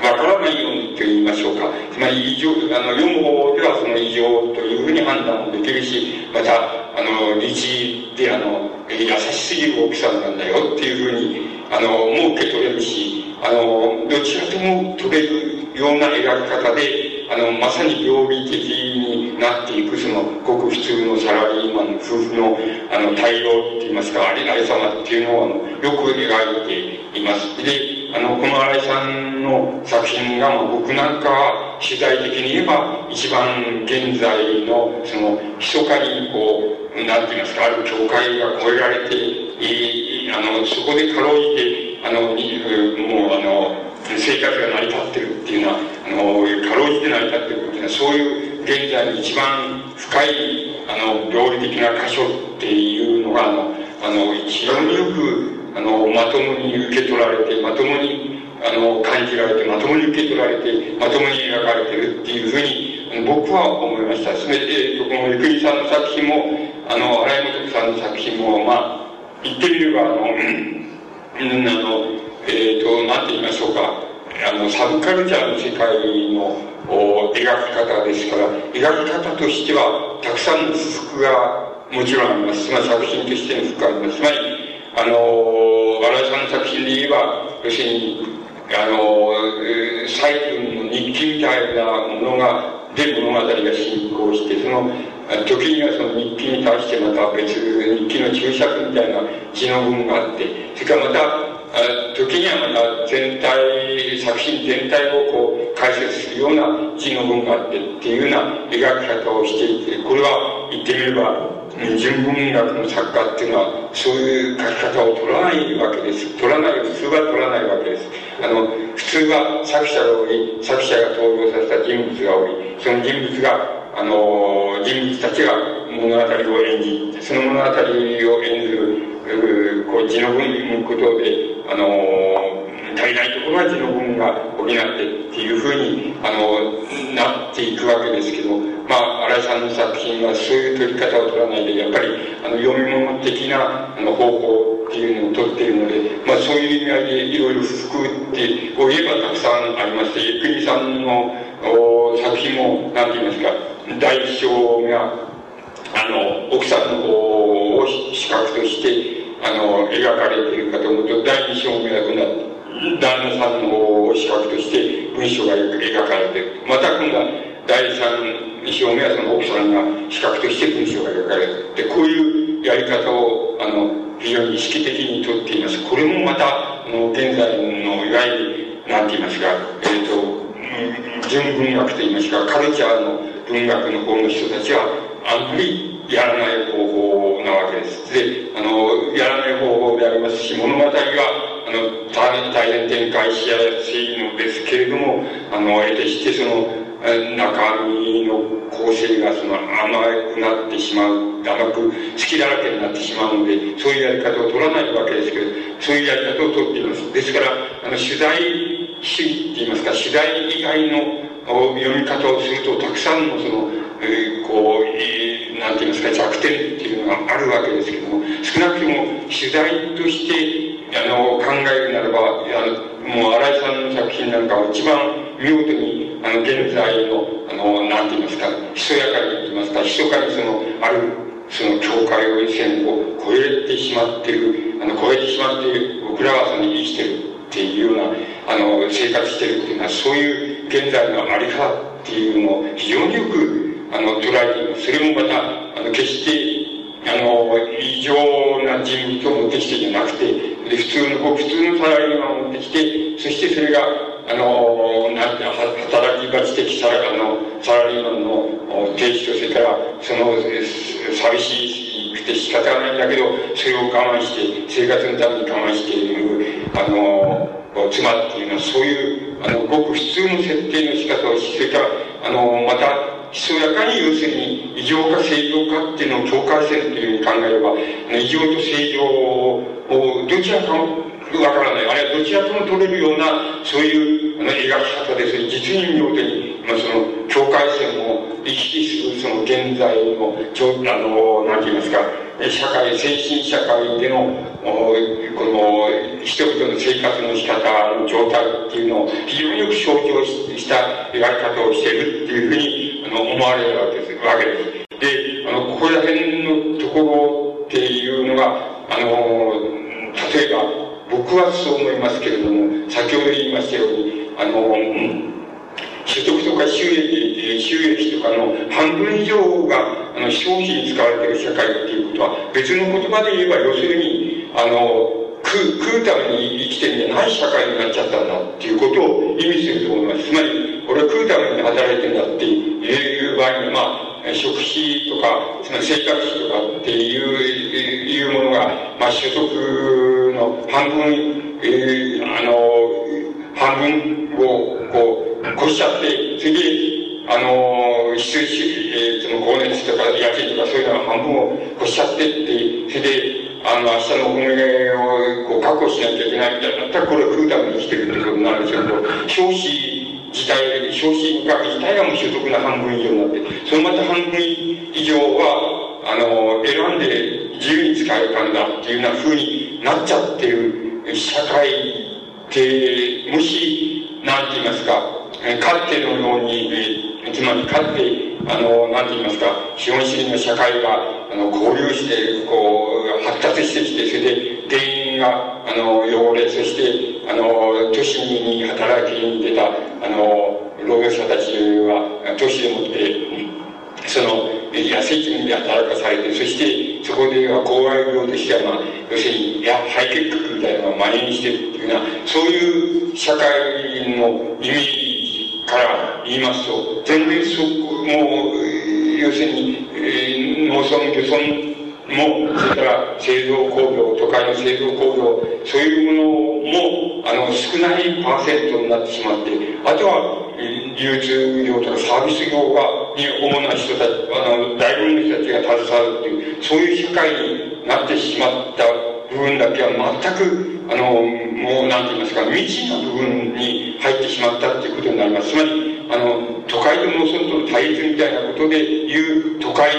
わからないようにと言いましょうか。つまり異常、あの、読む方ではその異常というふうに判断もできるし、また、あの、理事で、あの、優しすぎる奥さんなんだよっていうふうに、あの、もう受け取れるし、あの、どちらとも取れるような描き方で、あの、まさに病理的になっていく、その、ごく普通のサラリーマン夫婦の、あの、対応って言いますか、ありありさまっていうのを、あの、よく描いています。で、あの、この新井さんの作品が、僕なんかは、取材的に言えば、一番現在の、その、密かに、こう、なんて言いますか、ある境界が越えられて、あの、そこでかろうじて、あの、もう、あの、生活が成り立ってるっていうのは、あの、かろうじて成り立ってるっていうのは、そういう現在一番深い、あの、料理的な箇所っていうのが、あの、あの、非常によく、あの、まともに受け取られて、まともに、あの、感じられて、まともに受け取られて、まともに描かれてるっていうふうに、僕は思いました。それで、このゆくりさんの作品も、あの、荒井元さんの作品も、まあ、言ってみれば、あの、うん、あの、えっ、ー、と、なんて言いましょうか、あの、サブカルチャーの世界のお描き方ですから、描き方としては、たくさんの不服がもちろんあります。つま作品としての不服があります。つまり、あの、新井さんの作品で言えば、要するに、あの、細分の日記みたいなものが、で物語が進行して、その、時にはその日記に対してまた別、日記の注釈みたいな字の文があって、それからまた、時にはまた全体、作品全体をこう解説するような字の文があってっていうような描き方をしていて、これは言ってみれば、純文学の作家っていうのは、そういう書き方を取らないわけです。取らない、普通は取らないわけです。あの、普通は作者が多い、作者が登場させた人物が多い、その人物が、あの、人物たちが物語を演じ、その物語を演ずる、こう、字の文のことで、あの足りないところは字の文が補ってっていうふうにあのなっていくわけですけどまあ新井さんの作品はそういう取り方を取らないでやっぱりあの読み物的なあの方法っていうのを取っているので、まあ、そういう意味合いでいろいろ服ってを言えばたくさんありましてゆくりさんの作品も何て言いますか第一章があの奥さんの方を視覚としてあの、描かれているかと思うと、第二章目は今度旦那さんの方を視覚として文章が描かれている。また今度は第三章目はその奥さんが視覚として文章が描かれている。で、こういうやり方を、あの、非常に意識的にとっています。これもまた、あの、現在の、いわゆる、なんて言いますか、えっ、ー、と、純文学と言いますか、カルチャーの文学の方の人たちは、あんまりやらない方法をなわけです。で、あの、やらない方法でありますし、物語が、あの、大変展開しやすいのですけれども、あの、得てしてその、中身の構成がその甘くなってしまう、甘く好きだらけになってしまうので、そういうやり方を取らないわけですけど、そういうやり方を取っています。ですから、あの、取材主義って言いますか、取材以外の読み方をすると、たくさんのその、えー、こう、えー、なんて言いますか、弱点っていうのがあるわけですけども、少なくとも取材として、あの、考えるならば、あの、もう新井さんの作品なんかを一番見事に、あの、現在の、あの、なんて言いますか、ひそやかに言いますか、密かにその、ある、その境界を線を超えてしまっている、あの、超えてしまっている、僕らはその生きてるっていうような、あの、生活してるっていうのは、そういう現在のあり方っていうのを非常によくあの、捉えています。それもまた、あの、決して、あの、異常な人物を持ってきてじゃなくて、で、普通の、普通のサラリーマンを持ってきて、そしてそれが、あの、なんて、働き蜂的サラあのサラリーマンの定義と、それから、その、寂しくて仕方がないんだけど、それを我慢して、生活のために我慢している、あの、妻っていうのは、そういう、あの、ごく普通の設定の仕方をし、それから、あの、また、ひそやかに要するに異常か正常かっていうのを境界線というふうに考えれば異常と正常をどちらかもわからない。あるいはどちらとも取れるようなそういうあの描き方です。実に見事に、まあ、その境界線を意識するその現在のあの何て言いますか社会精神社会でのこの人々の生活の仕方の状態っていうのを非常によく象徴した描き方をしているっていうふうに思われるわけです。わけです。で、あの、ここら辺のところっていうのが、あの、例えば、僕はそう思いますけれども、先ほど言いましたように、あの、所得とか収益、収益とかの半分以上があの消費に使われている社会っていうことは、別の言葉で言えば、要するに、あの、食う、食うために生きてるんじゃない社会になっちゃったんだっていうことを意味すると思います。つまり、俺は食うために働いてるんだっていう場合に、まあ、食費とか、その生活費とかっていう、いうものが、まあ、所得の半分、えー、あの、半分を、こう、越しちゃって、それで、あの、必須、えー、その光熱とか家賃とかそういうのは半分を越しちゃってって、それで、あの、明日のお米をこう確保しなきゃいけないみたいになったら、これを食うために生きてるってことになるんですけど、消費自体、消費額自体がもう所得の半分以上になって、そのまた半分以上は、あの、選んで自由に使えるからだっていうような風になっちゃってる社会って、もし、なんて言いますか、かつてのように、つまりかつて、あの、なんて言いますか、資本主義の社会が、あの、交流して、こう、発達してきて、それで、原因が、あの、汚れ、そして、あの、都市に働きに出た、あの、労働者たちは、都市でもって、その、野生地で働かされて、そして、そこでは公害病としては、まあ、要するに、いや、肺結核みたいなのを真似にしてるっていうような、そういう社会のイメージから言いますと、全然そこ、もう、要するに、えー、農村、漁村も、それから製造工業、都会の製造工業、そういうものも、あの、少ないパーセントになってしまって、あとは、流通業とかサービス業が、に主な人たち、あの、大部分の人たちが携わるっていう、そういう社会になってしまった部分だけは全く、あの、もう、なんて言いますか、未知の部分に入ってしまったっていうことになります。つまり、あの、都会と農村との対立みたいなことでいう都会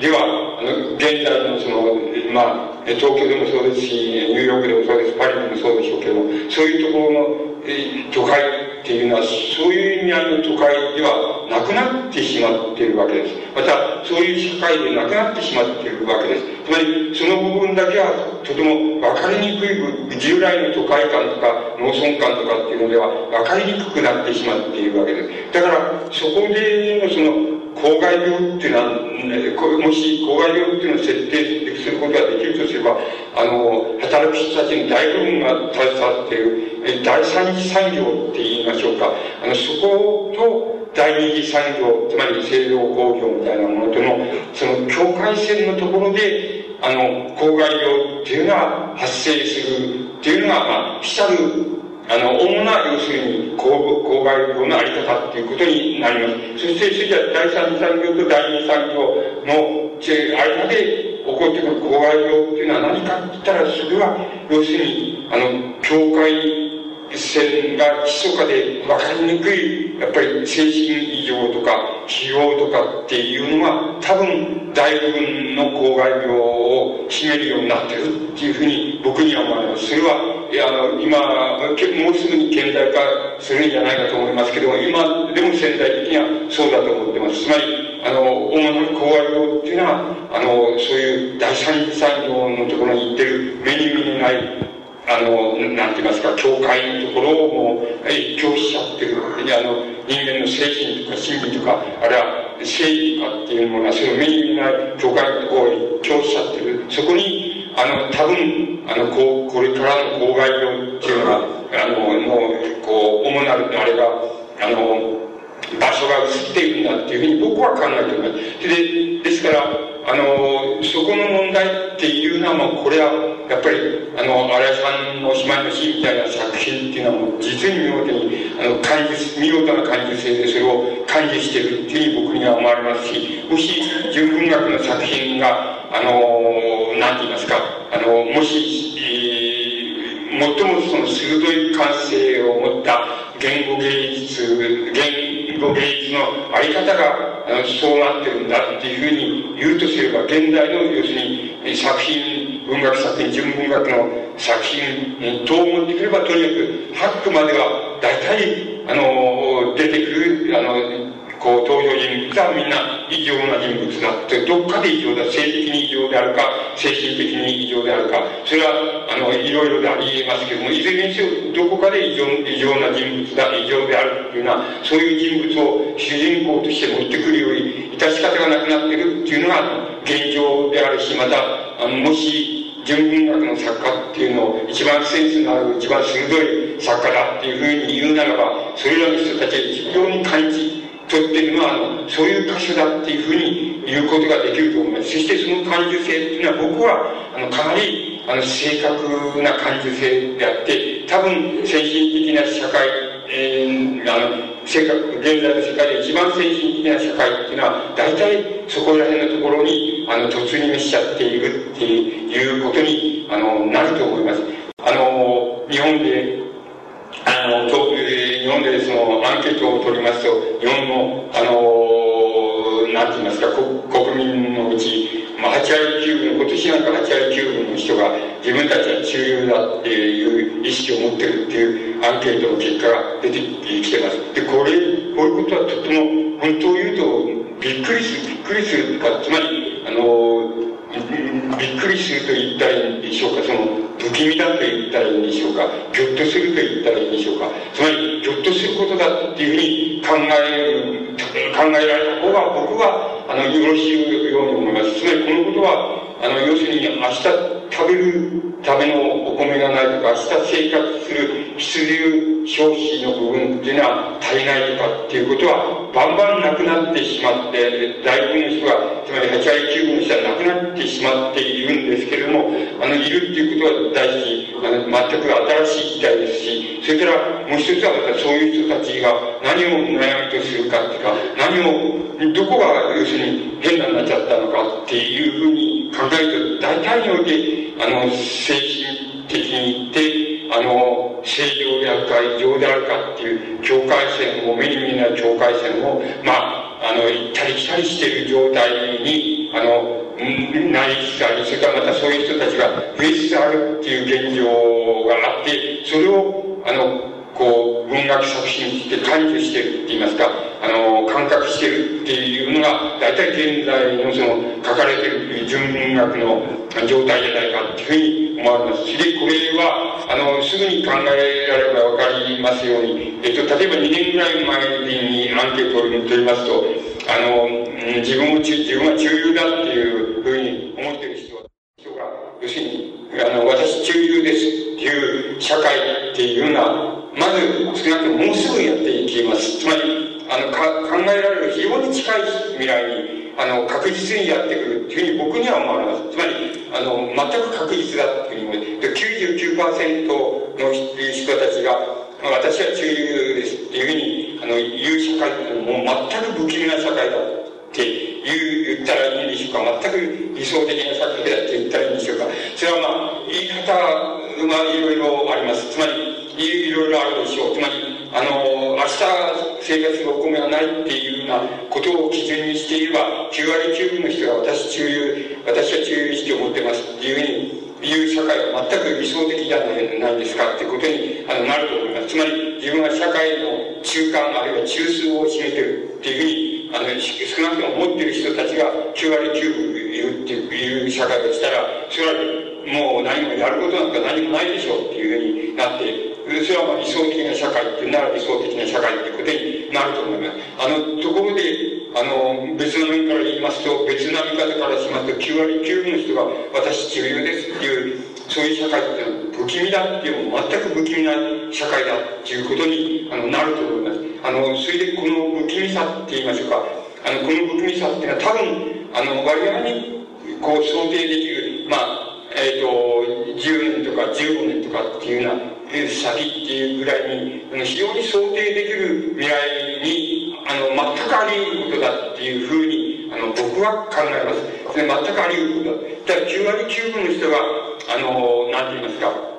では、あの、現在のその、まあ、東京でもそうですし、ニューヨークでもそうです、パリでもそうでしょうけども、そういうところの、え都会っていうのは、そういう意味合いの都会ではなくなってしまっているわけです。また、そういう社会でなくなってしまっているわけです。つまり、その部分だけはとても分かりにくい、従来の都会感とか農村感とかっていうのでは分かりにくくなってしまっているわけです。だから、そこでのその、公害病っていうのは、もし公害病っていうのを設定することができるとすれば、あの、働く人たちの大部分が携わっている、第三次産業って言いましょうか。あの、そこと第二次産業、つまり製造工業みたいなものとの、その境界線のところで、あの、公害病っていうのが発生するっていうのが、まあ、来たるあの、主な、要するに、購買業のあり方っていうことになります。そして、それじゃ第三産業と第二産業の間で起こってくる購買業っていうのは何かって言ったら、それは、要するに、あの、境界線が密かで分かりにくい、やっぱり精神異常とか、疲労とかっていうのが、多分、大部分の公害病を占めるようになってるっていうふうに僕には思います。それは、いや、あの、今、もうすぐに顕在化するんじゃないかと思いますけども、今でも潜在的にはそうだと思ってます。つまり、あの、主な公害病っていうのは、あの、そういう第三次産業のところに行ってる目に見えないあの、なんて言いますか、教会のところをもう影響しちゃってる。あの、人間の精神とか心理とか、あるいは正義とかっていうものが、その目に見えない教会のところを影響しちゃってる。そこに、あの、多分、あの、こう、これからの公害病っていうのが、あの、の、こう、主なる、あれが、あの、場所が移っているんだっていうふうに僕は考えております。で、ですから、あの、そこの問題っていうのは、もうこれは、やっぱり、あの、荒井さんのしまいの日みたいな作品っていうのは、もう実に見事に、あの、感じ、見事な感受性でそれを感じしているっていうふうに僕には思われますし、もし、純文学の作品が、あの、なんて言いますか、あの、もし、えー、最もその鋭い感性を持った言語芸術、言語芸術のあり方がそうなってるんだっていうふうに言うとすれば、現代の要するに作品、文学作品、純文学の作品と思ってくれば、とにかく、ハックまでは大体、あの、出てくる、あの、こう、登場人物はみんな異常な人物だって、どっかで異常だ、性的に異常であるか、精神的に異常であるか、それは、あの、いろいろであり得ますけども、いずれにせよ、どこかで異常異常な人物だ、異常であるっていうような、そういう人物を主人公として持ってくるより、致し方がなくなってるっていうのが現状であるし、また、あの、もし、純文学の作家っていうのを一番センスのある、一番鋭い作家だっていうふうに言うならば、それらの人たちは非常に感じとっていうのは、あの、そういう箇所だっていうふうに言うことができると思います。そしてその感受性っていうのは僕は、あの、かなり、あの、正確な感受性であって、多分、先進的な社会、えー、あの、世界、現在の世界で一番先進的な社会っていうのは、大体そこら辺のところに、あの、突入しちゃっているっていうことに、あの、なると思います。あの、日本で、あの、と日本でそのアンケートを取りますと、日本の、あの、なんて言いますか、国民のうち、まあ、8割9分、今年なんか8割9分の人が自分たちは中流だっていう意識を持ってるっていうアンケートの結果が出てきてます。で、これ、こういうことはとても、本当を言うと、びっくりする、びっくりするか、つまり、あの、びっくりすると言ったらいいんでしょうか、その、不気味だと言ったらいいんでしょうか、ぎょっとすると言ったらいいんでしょうか、つまり、だっていうふうに考える、考えられた方が僕は、あの、よろしいように思います。つまり、このことは、あの、要するに、明日食べるためのお米がないとか、明日生活する必需消費の部分っていうのは足りないとかっていうことは、バンバンなくなってしまって、大部分の人が、つまり8割9分の人はなくなってしまっているんですけれども、あの、いるっていうことは大事、あの、全く新しい時代ですし、それからもう一つはまたそういう人たちが何を悩みとするかっていうか、何を、どこが要するに変なになっちゃったのかっていうふうに考えると、大体において、あの、精神的に言って、あの、正常であるか異常であるかっていう境界線を、目に見えない境界線を、まあ、あの、行ったり来たりしている状態に、あの、なりつつあり、それからまたそういう人たちが増えつつあるっていう現状があって、それを、あの、こう、文学作品して感受してるって言いますか、あの、感覚してるっていうのが、大体現在のその、書かれてる純文学の状態じゃないかっていうふうに思われます。で、これは、あの、すぐに考えられればわかりますように、えっと、例えば2年ぐらい前にアンケートを取りますと、あの、自分を、自分は中流だっていうふうに思ってる人人が、要するに、あの、私中流ですっていう社会っていうのは、まず少なくとももうすぐやっていきます。つまり、あの、か考えられる非常に近い未来に、あの、確実にやってくるっていうふうに僕には思われます。つまり、あの、全く確実だっていうふうに思います。99%の人たちが、私は中流ですっていうふうに、あの、言う社会っていうのはもう全く不気味な社会だって言ったらいいんでしょうか。全く理想的な社会だって言ったらいいんでしょうか。それはまあ、言い方がいろいろあります。つまり、いろいろあるでしょう。つまり、あの、明日生活のお米がないっていうようなことを基準にしていれば、9割9分の人が私中流、私は中流意識を持ってますっていうふうにいう社会は全く理想的じゃないですかってことにあのなると思います。つまり自分は社会の中間あるいは中枢を占めてるっていうふうにあの少なくとも持ってる人たちが9割9分いるっていう社会がしたら、それはもう何もやることなんか何もないでしょうっていうふうになって、それはまあ理想的な社会っていうなら理想的な社会っていうことになると思います。あの、ところで、あの、別の面から言いますと、別な見方からしますと、9割9分の人が私中流ですっていう、そういう社会っていうのは不気味だっていう、全く不気味な社会だっていうことにあのなると思います。あの、それでこの不気味さって言いましょうか、あの、この不気味さっていうのは多分、あの、我々にこう想定できる、まあ、えっ、ー、と、10年とか15年とかっていうような先っていうぐらいに、非常に想定できる未来に、あの、全くあり得ることだっていうふうに、あの、僕は考えます。全くあり得ることだ。だから9割9分の人が、あの、なんて言いますか、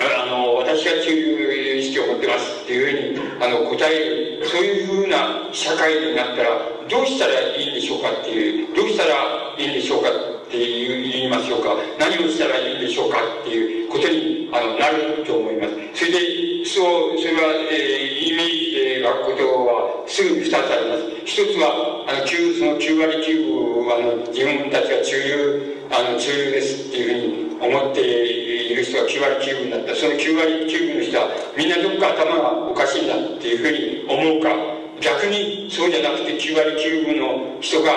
あの、私は中流意識を持ってますっていうふうに、あの、答える、そういうふうな社会になったら、どうしたらいいんでしょうかっていう、どうしたらいいんでしょうかって言いましょうか。何をしたらいいんでしょうか。っていうことにあのなると思います。それでそうそれは、えー、イメージで描くことはすぐに2つあります。一つはあの9その9割9分あの自分たちが中流あの中流ですっていうふうに思っている人が9割9分だった。その9割9分の人はみんなどっか頭がおかしいんだっていうふうに思うか。逆にそうじゃなくて9割9分の人が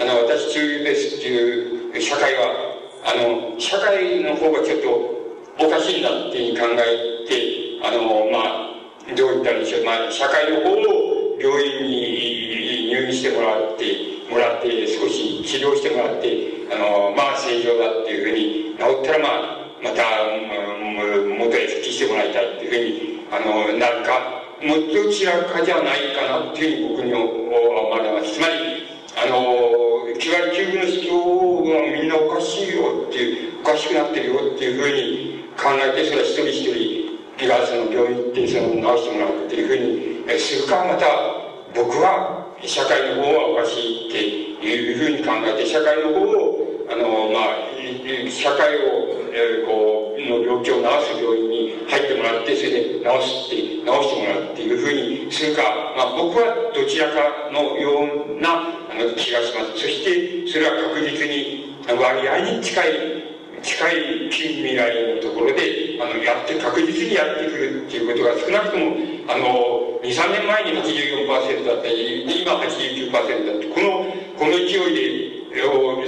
あの私中流ですっていう社会は、あの、社会の方がちょっとおかしいんだっていうふうに考えて、あの、まあ、どう言ったらいいでしょう。まあ、社会の方を病院に入院してもらって、もらって、少し治療してもらって、あの、まあ、正常だっていうふうに治ったら、まあ、また、うん元へ復帰してもらいたいっていうふうに、あの、なるか、もうどちらかじゃないかなっていうふうに僕に思われます。つまり、あの、気が急の人がみんなおかしいよっていう、おかしくなってるよっていうふうに考えて、それは一人一人がその病院行ってその治してもらうっていうふうにするか、また僕は社会の方はおかしいっていうふうに考えて、社会の方を、あの、まあ、社会を、え、こうの病気を治す病院に入ってもらってそれで直すって直してもらうっていうふうにするか、まあ、僕はどちらかのようなあの気がします。そしてそれは確実に割合に近い近い近未来のところであのやって確実にやってくるっていうことが少なくともあの23年前に84%だったり今89%だってこのこの勢いで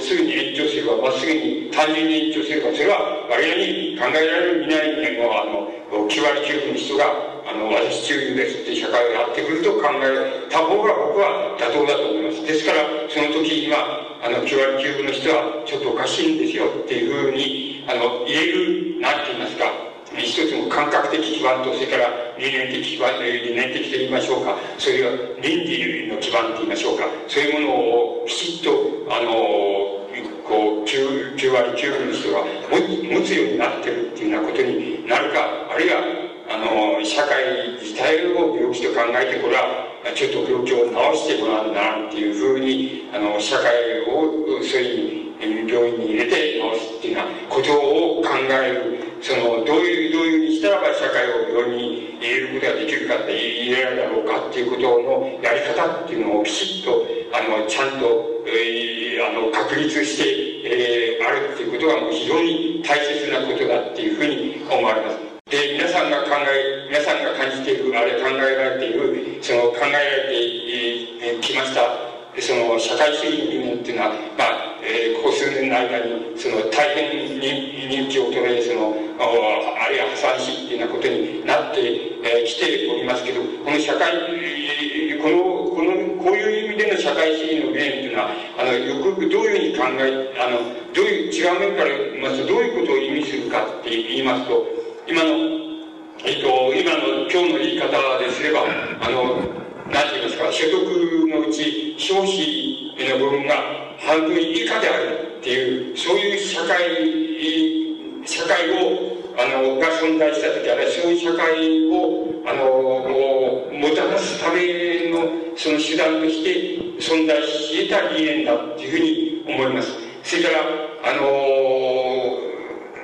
すぐに延長すればまっすぐに単純に延長すればそれは我々に考えられる未来のあの9割9分の人があの私中流ですって社会をやってくると考えた方が僕は妥当だと思います。ですからその時今あの9割9分の人はちょっとおかしいんですよっていうふうにあの言える何て言いますか一つの感覚的基盤とそれから理念的基盤という理念的と言いましょうかそういう倫理の基盤と言いましょうかそういうものをきちっとあのこう 9, 9割9分の人が持つようになってるっていうようなことになるかあるいはあの社会自体を病気と考えてこれはちょっと病気を治してもらうんだなっていうふうにあの社会をそういう病院に入れて治すっていうようなことを考えるそのどういうどういうにしたらば社会を病院に入れることができるかって入れられるだろうかっていうことのやり方っていうのをきちっとあのちゃんと、えー、あの確立して、えー、あるっていうことがもう非常に大切なことだっていうふうに思われます。で、皆さんが考え、皆さんが感じている、あるいは考えられている、その考えられてきました、その社会主義っていうのは、まあ、えー、ここ数年の間に、その大変に人気を取れ、その、あるいは破産しっていうようなことになってき、えー、ておりますけど、この社会、この、この、こういう意味での社会主義の理念っていうのは、あの、よくどういうふうに考え、あの、どういう、違う面から言いますと、どういうことを意味するかって言いますと、今の、えっと、今の今日の言い方ですれば、あの、何て言いますか、所得のうち消費の部分が半分以下であるっていう、そういう社会、社会を、あの、が存在した時、あるいはそういう社会を、あの、もたらすための、その手段として存在し得た理念だっていうふうに思います。それから、あの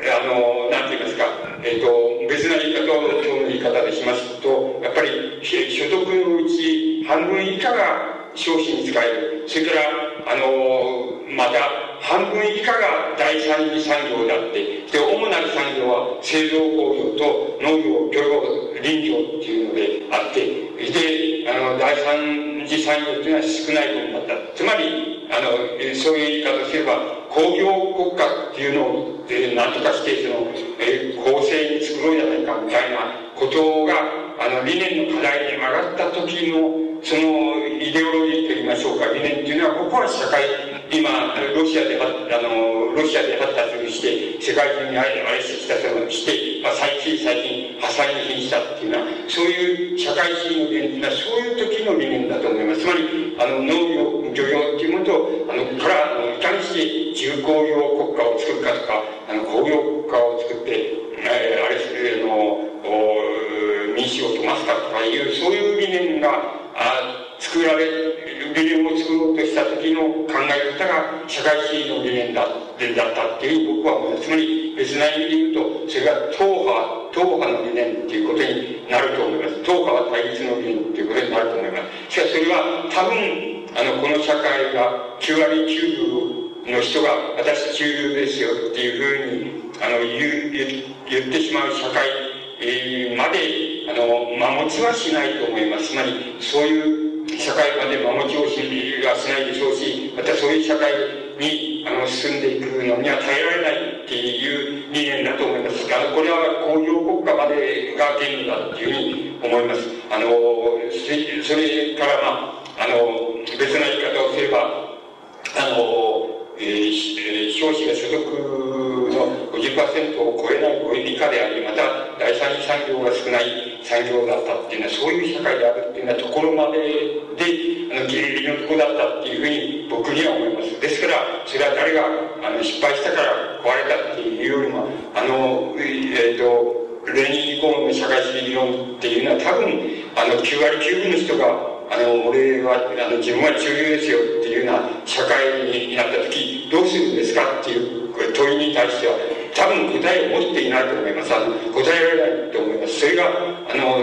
あの、なんて言いますか、えっ、ー、と、別な言い方を、今日の言い方でしますと、やっぱり、所得のうち半分以下が消費に使える。それから、あの、また、半分以下が第三次産業であって、で、主なる産業は製造工業と農業、漁業、林業っていうのであって、で、あの、第三次産業っていうのは少ないものだった。つまり、あの、そういう言い方すれば、工業国家っていうのをえー、何とかしてその、えー、公正に作ろうじゃないかみたいなことがあの理念の課題に上がった時のそのイデオロギーといいましょうか理念っていうのは僕は社会今ロシアであのロシアで発達して世界中にあれしてきたそのして、まあ、最近最近破産に瀕したっていうのはそういう社会主義の理念っていうのはそういう時の理念だと思いますつまりあの農業漁業っていうものとあのからいかにして重工業国家を作るかとかあの工業国家を作って、えー、あれするの民主を飛ばすかとかいうそういう理念があ作られる理念を作ろうとした時の考え方が社会主義の理念だだったっていう僕は思いますつまり別な意味で言うとそれが党派党派の理念っていうことになると思います。党派は対立の理念っていうことになると思います。しかしそれは多分あのこの社会が9割9分の人が私中流ですよっていうふうにあの言言ってしまう社会まであの守ちはしないと思います。つまりそういう社会まで守ちをしはしないでしょうしまたそういう社会にあの進んでいくのには耐えられないっていう理念だと思います。あのこれは工業国家までが原理だっていうふうに思います。あのそれからまああの別な言い方をすればあの、えー、消費が所得の50%を超えない超え以下でありまた第三次産業が少ない産業だったっていうのはそういう社会であるっていうようなところまでであのギリギリのところだったっていうふうに僕には思います。ですからそれは誰があの失敗したから壊れたっていうよりもあのえっ、ー、とレニン以降の社会主義理論っていうのは多分あの9割9分の人があの俺はあの自分は中流ですよっていうような社会になった時どうするんですかっていう問いに対しては多分答えを持っていないと思います。答えられないと思います。それが、あの、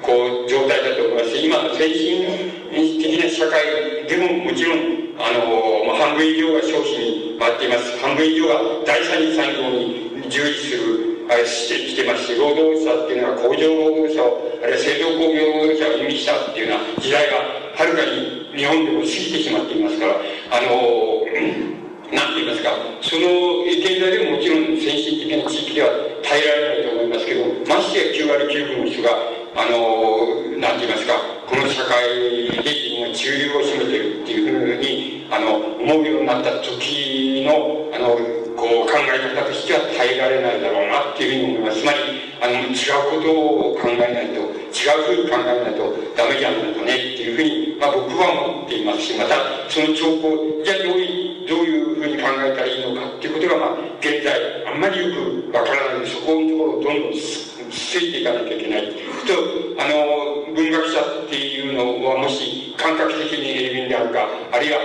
こう、状態だと思います。今の精神的な社会でももちろん、あの、まあ、半分以上が消費に回っています。半分以上が第三次産業に従事するしてきてます、労働者っていうのは工場労働者を、あるいは製造工業労働者を意味したっていうような時代がはるかに日本でも過ぎてしまっていますから、あの、なんて言いますか、その現在でももちろん先進的な地域では耐えられないと思いますけど、ましてや9割9分の人が、あの、なんて言いますか、この社会で自分が中流を占めてるっていうふうに、あの、思うようになった時の、あの、こう考え方としては耐えられないだろうなっていうふうに思います。つまり、あの、違うことを考えないと、違うふうに考えないとダメじゃないかねっていうふうに、まあ僕は思っていますし、また、その兆候、じゃあどういう、どういうふうに考えたらいいのかっていうことが、まあ、現在、あんまりよくわからない、そこのところをどんどんついていかなきゃいけない。と、あの、文学者っていうのは、もし感覚的に鋭敏であるか、あるいは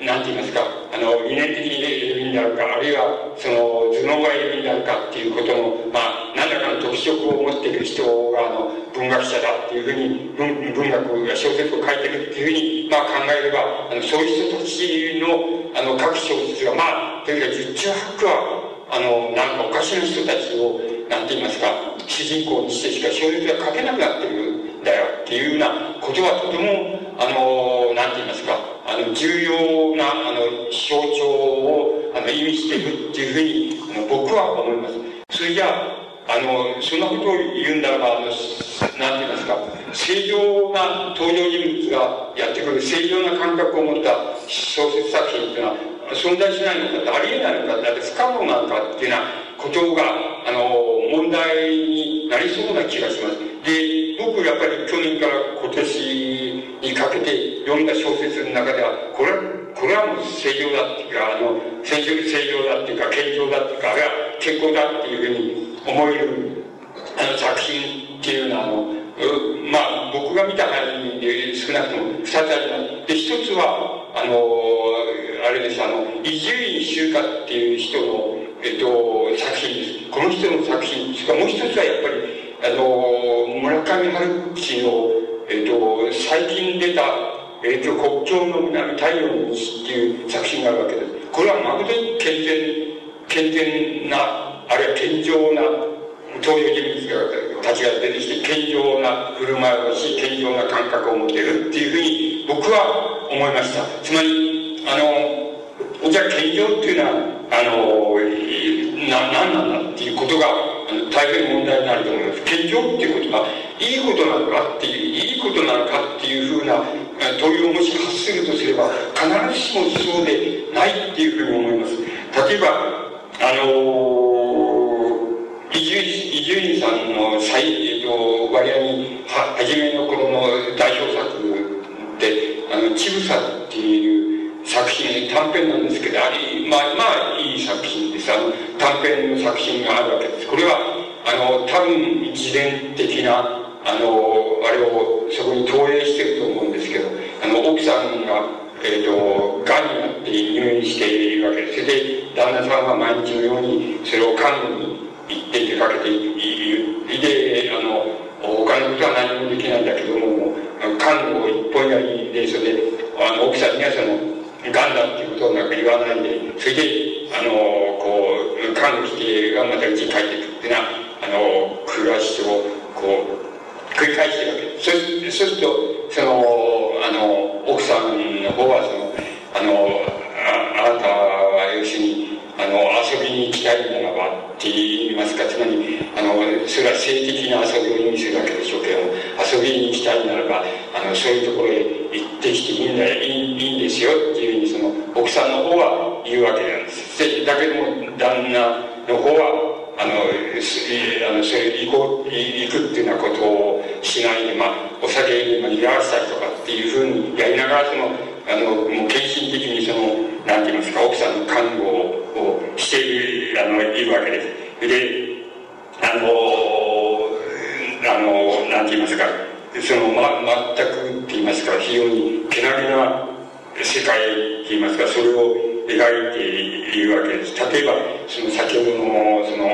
なんて言いますか、あの、理念的に鋭敏であるか、あるいは、その、頭脳が鋭敏であるかっていうことの、まあ、何らかの特色を持っている人が、あの、文学者だっていうふうに、文文学や小説を書いてるっていうふうに、まあ、考えれば、あの、そういう人たちの、あの、書く小説が、まあ、というか、十中八九は、あの、なんかおかしな人たちを、なんて言いますか、主人公にしてしか小説が書けなくなってるんだよっていうようなことはとても、あの、なんて言いますか、あの、重要な、あの、象徴を、あの、意味しているっていうふうに、あの僕は思います。それじゃあ、あの、そんなことを言うんならば、あの、なんて言いますか、正常な登場人物がやってくる正常な感覚を持った小説作品っていうのは、存在しないのかって、ありえないのかって、不可能なのかっていうようなことが、あの、問題になりそうな気がします。で、僕やっぱり去年から今年にかけて読んだ小説の中では、これは、これはもう正常だっていうか、あの、正常正常だっていうか、健常だっていうか、あるいは健康だっていうふうに思える、あの、作品っていうのは、あの、まあ、僕が見た範囲で少なくとも二つあります。で、一つは、あの、あれです、あの、伊集院修華っていう人の、えっと、作品です。この人の作品、それかもう一つはやっぱり、あの、村上春樹の、えっ、と、最近出た、えっ、と、国境の南太陽の西っていう作品があるわけです。これは誠に健全、健全な、あるいは健常な登場人物たちが出てきて、健常な振る舞いをし、健常な感覚を持ってるっていうふうに僕は思いました。つまり、あの、じゃあ健常っていうのは、あの、な、何なんだっていうことが、大変問題になると思います。健常っていうことがいいことなのかっていう、いいことなのかっていうふうな問いをもし発するとすれば、必ずしもそうでないっていうふうに思います。例えば、あの伊集伊集院さんの最、えっと、割合には初めの頃の代表作で、あの、ちぐさっていう作品、短編なんですけど、あり、まあ、まあ、いい作品です。あの、短編の作品があるわけです。これは、あの、多分自伝的な、あの、あれをそこに投影してると思うんですけど、あの、奥さんが、えっ、ー、と、癌になって入院しているわけです。それで、旦那さんは毎日のようにそれを看護に行って出かけている。で、あの、他のことは何もできないんだけども、看護を一本やりで、それで、あの、奥さんにはその、癌だっていうことをなんか言わないで、それで、あの、こう、看護してがまた家に帰ってくるっていうのは、あの暮らしをこう繰り返してるわけ。ですそうするとそのあの奥さんの方はそのあのああなたは要するにあの遊びに行きたいならばって言いますか。つまりあのそれは性的な遊びを意味するわけでしょうけど遊びに行きたいならばあのそういうところへってきていいんだよいいいいんですよっていうふうにその奥さんの方は言うわけなんですだけども旦那の方はあの、あのそれ行こう、行くっていうようなことをしないで、まあ、お酒に逃がしたりとかっていうふうにやりながら、その、あの、もう献身的にその、なんて言いますか、奥さんの看護をしている、あの、いるわけです。で、あの、あの、なんて言いますか、その、ま、全くって言いますか、非常にけなげな世界って言いますか、それを、描いているわけです。例えば、その先ほどの、その、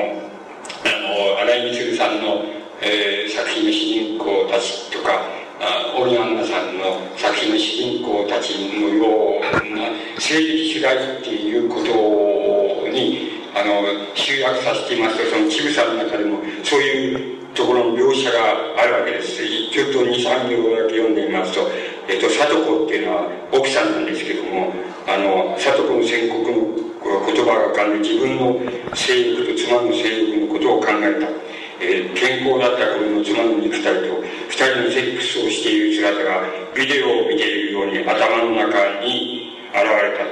あの、荒井光さんの、えー、作品の主人公たちとか、あオリアンナさんの作品の主人公たちのような性的主題っていうことにあの集約させていますとそのちぐさの中でもそういうところの描写があるわけです。ちょっと2、3行だけ読んでみますと、えっと、里子っていうのは奥さんなんですけども、あの、里子の宣告の言葉が浮かんで自分の性欲と妻の性欲のことを考えた。えー、健康だった頃の妻の肉体と二人のセックスをしている姿がビデオを見ているように頭の中に現れた。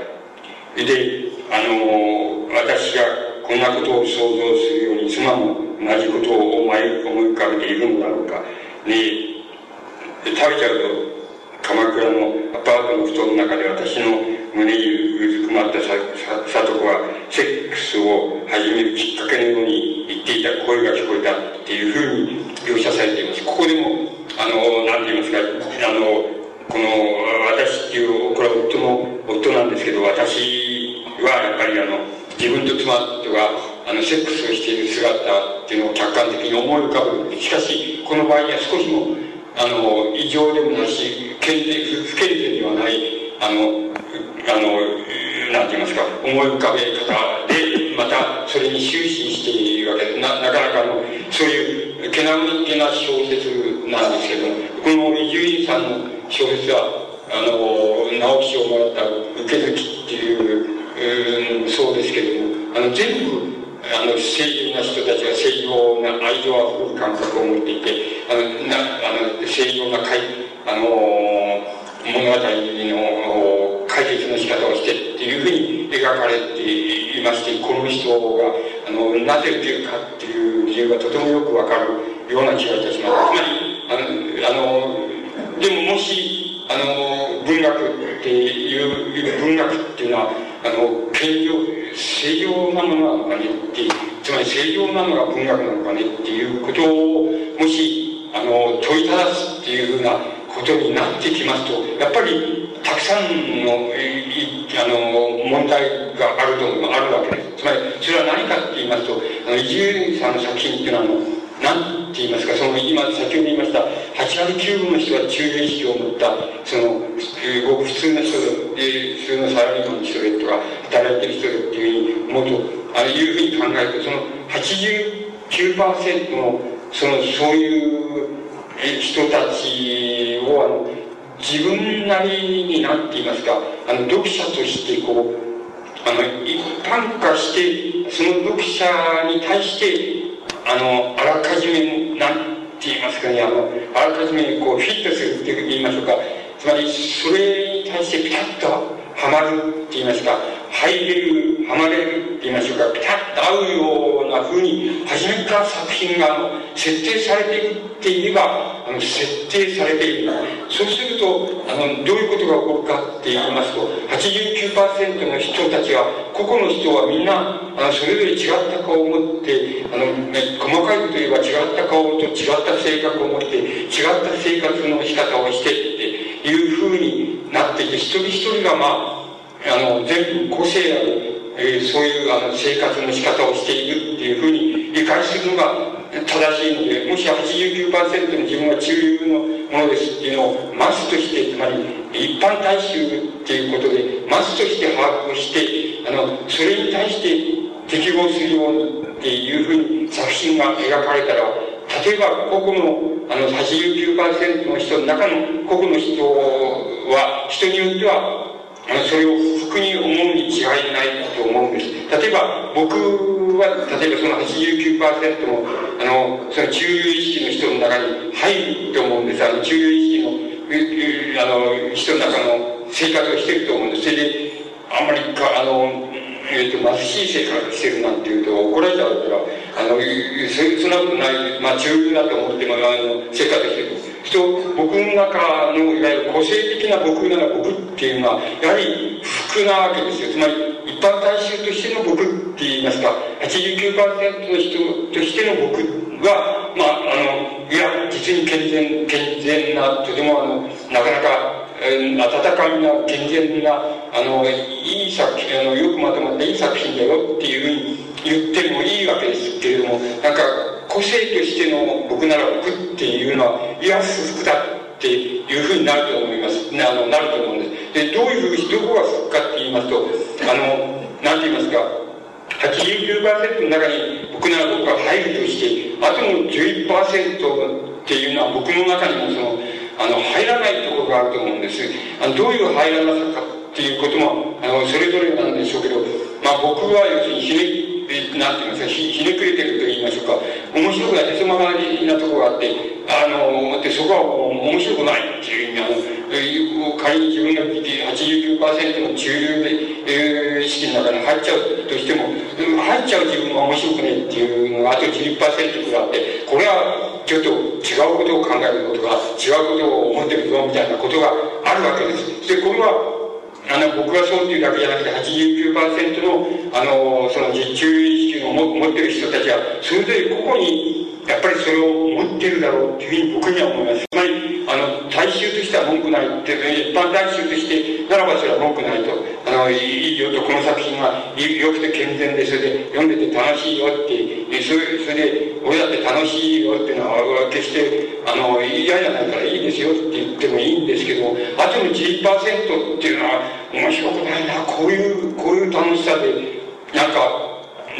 で、あの私がこんなことを想像するように妻も同じことを思い思い浮かべているのだろうか。ね食べちゃうと鎌倉のアパートの布団の中で私の胸にうずくまったさ里子はセックスを始めるきっかけのように言っていた声が聞こえたっていうふうに描写されています。ここでも、あの、なんて言いますか、あの、この私っていうこれは夫の夫なんですけど私はやっぱりあの自分と妻とがあのセックスをしている姿っていうのを客観的に思い浮かぶ。しかしこの場合には少しもあの異常でもないし健全不健全ではないあのあのなんて言いますか思い浮かべ方でまたそれに終始しているわけ。でななかなかのそういうけなげな小説なんですけどこの伊集院さんの小説はあの直木賞をもらった「受け抜き」っていう、うん、そうですけどもあの全部あの正義な人たちが正常な愛情あふれる感覚を持っていてあのなあの正常なかいあの物語の解決の仕方をしてっていうふうに描かれていましてこの人があのなぜ受けるかっていう理由がとてもよくわかるような気がいたします。つまりあのあのでももしあの文学っていう文学っていうのはあの健常正常なものなのかねってつまり正常なのが文学なのかねっていうことをもしあの問いただすっていうふうなことになってきますとやっぱりたくさんのあの問題があるとあるわけです。つまりそれは何かって言いますと伊集院さんの作品っていうのはあの何て言いますかその今先ほど言いました8割9分の人は中流意識を持ったそのごく普通の人で普通のサラリーマンの人でとか働いてる人でっていうふうに思うとああいうふうに考えるとその89%のそのそういう人たちをあの自分なりに何て言いますかあの読者としてこうあの一般化してその読者に対してあの、あらかじめ、なんて言いますかね、あの、あらかじめこうフィットするって言いましょうか。つまり、それに対してピタッとはまるって言いますか、入れる、はまれるって言いましょうか、ピタッと合うようなふうに、初めから作品が、設定されているって言えば、あの、設定されている。そうすると、あの、どういうことが起こるかって言いますと、89%の人たちは、個々の人はみんな、あの、それぞれ違った顔を持って、あの、ね、細かいこと言えば違った顔と違った性格を持って、違った生活の仕方をしてっていう風になっていて、一人一人がまあ、あの、全部個性ある、えー、そういうあの生活の仕方をしているっていうふうに理解するのが正しいので、もし89%の自分は中流のものですっていうのをマスとして、つまり一般大衆っていうことで、マスとして把握して、あの、それに対して適合するようにっていうふうに作品が描かれたら、例えば個々のあの89%の人の中の個々の人は、人によってはあのそれを服に思うに違いないと思うんです。例えば、僕は、例えばその89%も、あの、その中流意識の人の中に入ると思うんです。あの、中流意識の、あの、人の中の生活をしてると思うんです。それで、あんまりか、あの、えっ、ー、と、貧しい生活してるなんていうと怒られちゃうから、あの、そそんなことない、まあ中流だと思って、まあ、あの、生活してる。人、僕の中の、いわゆる個性的な僕なら僕っていうのは、やはり服なわけですよ。つまり、一般大衆としての僕って言いますか、89%の人としての僕は、まあ、あの、いや、実に健全、健全な、とてもあの、なかなか、温かみな健全なあのいい作品あのよくまとまったいい作品だよっていうふうに言ってもいいわけですけれどもなんか個性としての僕なら僕っていうのはいや不服だっていうふうになると思います。あのなると思うんです。でどういうふうにどこが不服かって言いますとあのなんて言いますか。89%の中に僕なら僕が入るとしてあとの11%っていうのは僕の中にもそのあの入らないところがあると思うんです。あのどういう入らなさかっていうこともあのそれぞれなんでしょうけど、まあ、僕は要するにひねなんていますかひひねくれてると言いましょうか。面白くないへそ曲がりなところがあってあのでそこは面白くないっていう意味あの仮に自分が89%の中流で、えー、意識の中に入っちゃうとしても入っちゃう自分が面白くねっていうのがあと10%くらいあってこれはちょっと違うことを考えることが違うことを思ってるぞみたいなことがあるわけです。でこれはあの僕はそうっていうだけじゃなくて89%のあのその実中意識を持ってる人たちはそれぞれ個々にやっぱりそれを持ってるだろうっていうふうに僕には思います。つまり、あの、大衆としては文句ないって、一般大衆として、ならばそれは文句ないと。あの、いいよと、この作品が良くて健全で、それで読んでて楽しいよって、それそれで、俺だって楽しいよっていうのは、決して、あの、嫌じゃないからいいですよって言ってもいいんですけど、あとの10%っていうのは、面白くないな、こういう、こういう楽しさで、なんか、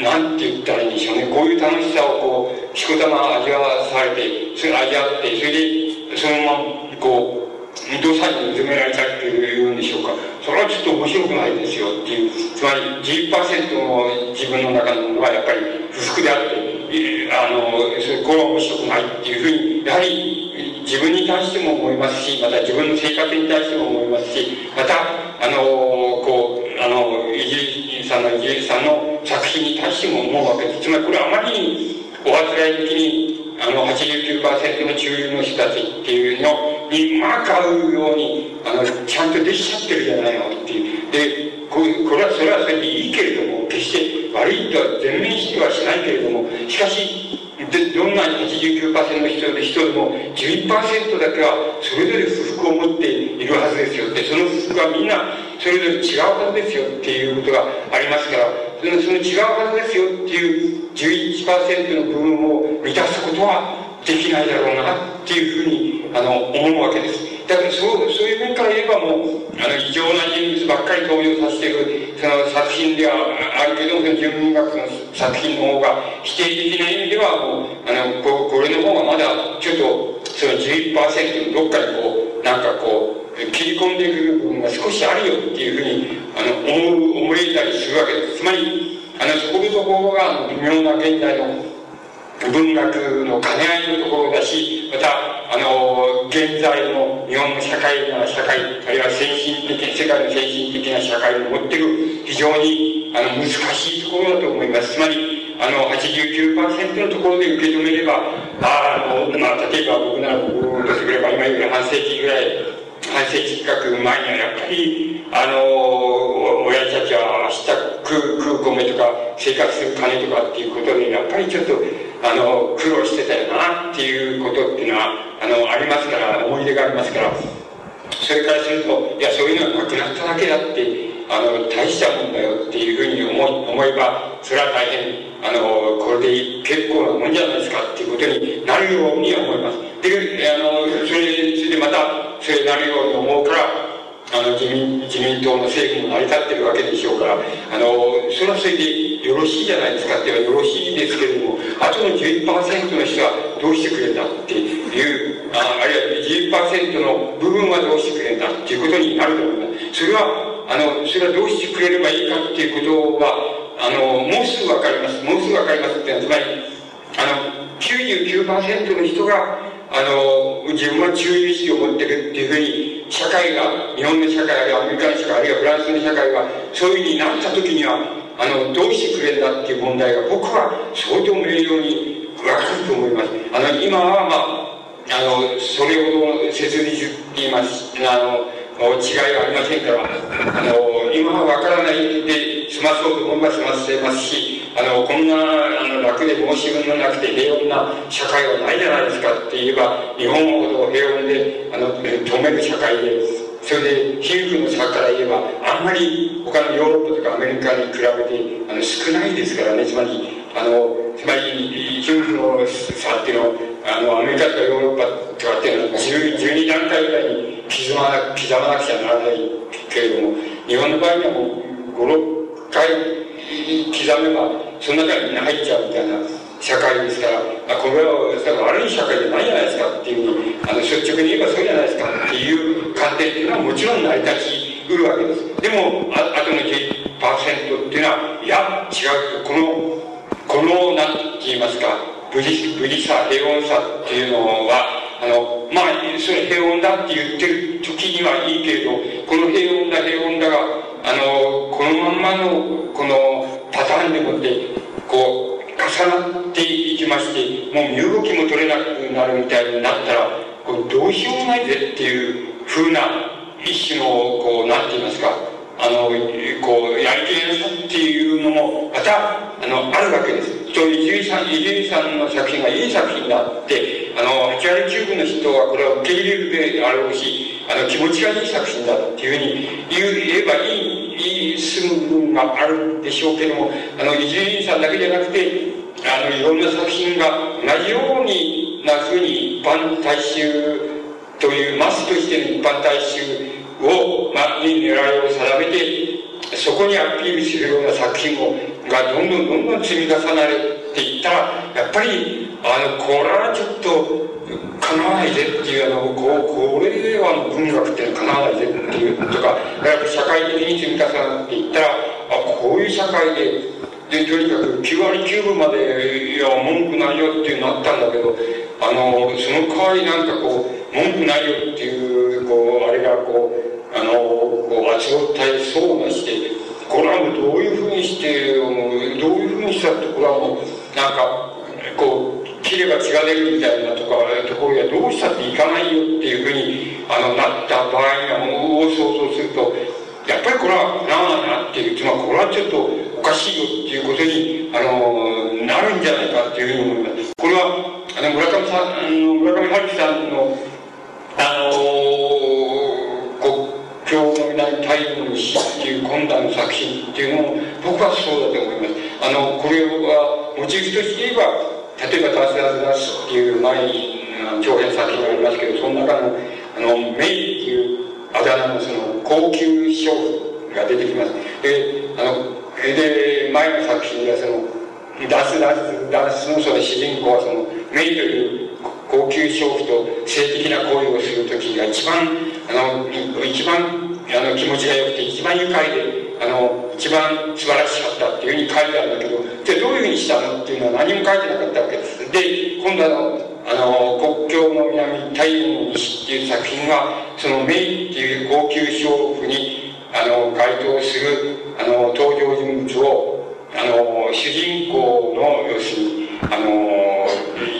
なんて言ったらいいんでしょうね。こういう楽しさをこう、しこたま味わわされて、それ味わって、それで、そのまま、こう、土佐に認められたっていうんでしょうか。それはちょっと面白くないですよっていう。つまり10%の自分の中のものはやっぱり不服であって、あの、それこれは面白くないっていうふうに、やはり自分に対しても思いますし、また自分の生活に対しても思いますし、また、あの、こう、あの、イギリスさんのイギリスさんのに対しても思うわけです。つまりこれはあまりにおあつらい的に、あの、89%の中流の人たちっていうのに、まあ買うように、あの、ちゃんとできちゃってるじゃないのっていう。で、ここれは、それはそれでいいけれども、決して悪いとは全面否定はしないけれども、しかし、でどんな89%の人で人でも11%だけはそれぞれ不服を持っているはずですよってその不服はみんなそれぞれ違うはずですよっていうことがありますからその違うはずですよっていう11%の部分を満たすことはできないだろうなっていうふうにあの思うわけです。だからそうそういう面から言えばもうあの異常な人物ばっかり登場させているその作品ではあるけどその純文学の作品の方が否定的な意味ではもうあのここれの方がまだちょっとその11%のどっかにこうなんかこう切り込んでくる部分が少しあるよっていうふうにあの思う思えたりするわけですつまりあのそこのところが微妙な現代の文学の兼ね合いのところだし、また、あの、現在の日本の社会な社会、あるいは先進的、世界の先進的な社会の持っている非常にあの難しいところだと思います。つまり、あの、89%のところで受け止めれば、あの、まあ、例えば僕なら僕とすれば今より半世紀ぐらい、半世紀近く前にはやっぱり、あの、親父たちは明日食う、食う米とか生活する金とかっていうことで、やっぱりちょっと、あの苦労してたよなっていうことっていうのはあのありますから思い出がありますからそれからするといやそういうのはなくなっただけだってあの大したもんだよっていうふうに思思えばそれは大変あのこれで結構なもんじゃないですかっていうことになるように思います。であのそれそれでまたそれになるように思うからあの自民自民党の政府も成り立ってるわけでしょうからあのそれはそれでよろしいじゃないですかって言えばよろしいですけれどもあとの11%の人はどうしてくれんだっていうああるいは11%の部分はどうしてくれんだっていうことになると思いますそれはあのそれはどうしてくれればいいかっていうことはあのもうすぐ分かります。もうすぐ分かりますってのはつまりあの99%の人があの自分は注意意識を持ってるっていうふうに社会が日本の社会あるいはアメリカの社会あるいはフランスの社会がそういうふうになった時にはあのどうしてくれるんだっていう問題が僕は相当明瞭に分かると思います。あの今はまああのそれほど切実って言います。あの違いはありませんからあの今は分からないで済まそうと思えば済ませますしあのこんなあの楽で申し分のなくて平穏な社会はないじゃないですかって言えば日本ほど平穏であの止める社会でそれで皮膚の差から言えばあんまり他のヨーロッパとかアメリカに比べてあの少ないですからね。つまりあのつまり皮膚の差っていうのはあのアメリカとかヨーロッパとかっていうのは12段階ぐらいに刻まな刻まなくちゃならないけれども日本の場合にはもう56回刻めばその中にみんな入っちゃうみたいな社会ですから、あこれは悪い社会じゃないじゃないですかっていうふうにあの率直に言えばそうじゃないですかっていう観点っていうのはもちろん成り立ちうるわけです。でもああとの10%っていうのはいや違う。このこの何て言いますか無事無事さ平穏さっていうのはあのまあそれ平穏だって言ってる時にはいいけれどこの平穏だ平穏だがあのこのまんまのこのパターンでもってこう重なっていきましてもう身動きも取れなくなるみたいになったらこれどうしようもないぜっていうふうな一種のこう何て言いますかあのこうやりきれなさっていうのもまたあのあるわけです。と伊集院さん伊集院さんの作品がいい作品だってあの8割9分の人はこれは受け入れるであろうしあの気持ちがいい作品だっていうふうに言えばいいいいすむ部分があるでしょうけどもあの伊集院さんだけじゃなくてあのいろんな作品が同じようになふうに一般大衆というマスとしての一般大衆を、まあ、に狙いを定めてそこにアピールするような作品をがどんどんどんどん積み重なる。れていったらやっぱりあのこれはちょっとかなわないぜっていうあのここれは文学ってかなわないぜっていうとか社会的に積み重なっていったらあこういう社会ででとにかく9割9分までいや文句ないよっていうのあったんだけどあのその代わりなんかこう文句ないよっていうこうあれがこうあのこう集ったりそうなしてこれはもうどういうふうにしてどういうふうにしたってこれはもうなんかこう切れば血が出るみたいなとかところやどうしたっていかないよっていうふうにあのなった場合にはもう想像するとやっぱりこれはなあなっていうつまりこれはちょっとおかしいよっていうことにあのなるんじゃないかっていうふうに思います。これはあの村上さん村上春樹さんのあの国境の南太陽の死っていう今度の作品っていうのも僕はそうだと思います。あのこれはモチーフとして言えば例えば「ダスダスダス」っていう前に長編作品がありますけどその中のあのメイっていうあだ名のその高級娼婦が出てきます。であので前の作品ではそのダスダスダスのその主人公はそのメイという高級娼婦と性的な行為をする時が一番あの一番あの気持ちが良くて一番愉快であの一番素晴らしかったっていうふうに書いてあるんだけどじゃどういうふうにしたのっていうのは何も書いてなかったわけです。で今度のあの国境の南太陽の西っていう作品がそのメイっていう高級娼婦にあの該当するあの登場人物をあの主人公の要するにあの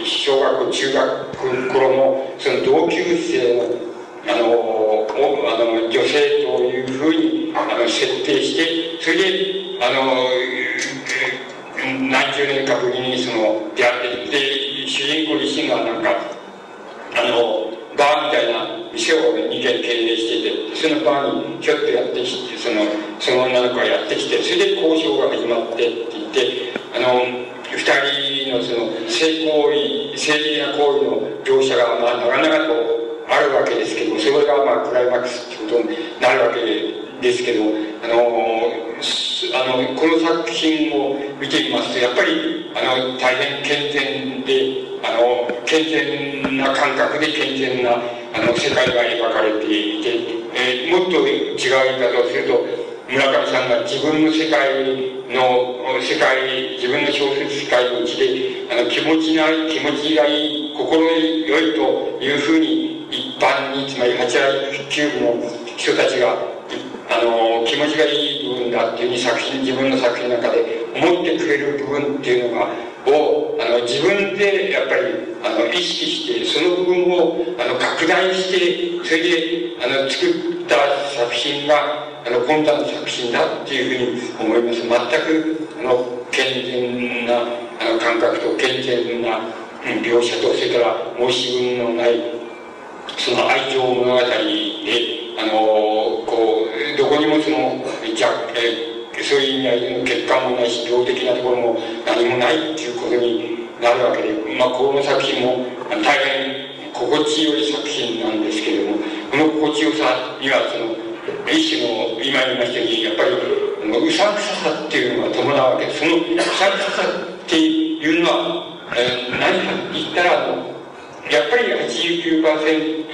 小学校中学頃のその同級生のあのあの女性というふうにあの設定してそれであの何十年かぶりにその出会ってで主人公自身がなんかあのバーみたいな店を2軒経営しててそのバーにひょっとやってきてそのその女の子がやってきてそれで交渉が始まってって言ってあの二人のその性行為性的な行為の描写が、まあ、なかなかとあるわけですけどそれがまあクライマックスってことになるわけですけどあのあのこの作品を見てみます。とやっぱりあの大変健全であの健全な感覚で健全なあの世界が描かれていて、えー、もっと違う言い方をすると村上さんが自分の世界の世界自分の小説世界のうちであの気持ちない気持ちがいい心よいというふうに一般につまり8割9分の人たちがあの気持ちがいい部分だっていうふうに作品自分の作品の中で思ってくれる部分っていうのがをあの自分でやっぱりあの意識してその部分をあの拡大してそれであの作った作品があの今度の作品だっていうふうに思います。全くあの健全なあの感覚と健全な描写とそれから申し分のないその愛情物語であのこうどこにもそのじゃえそういう意味合いでの欠陥もないし動的なところも何もないっていうことになるわけで、まあ、この作品も大変心地よい作品なんですけれどもこの心地よさにはその一種の今言いましたようにやっぱりうさんくささっていうのが伴うわけでそのうさんくささっていうのは、えー、何かって言ったらやっぱり89%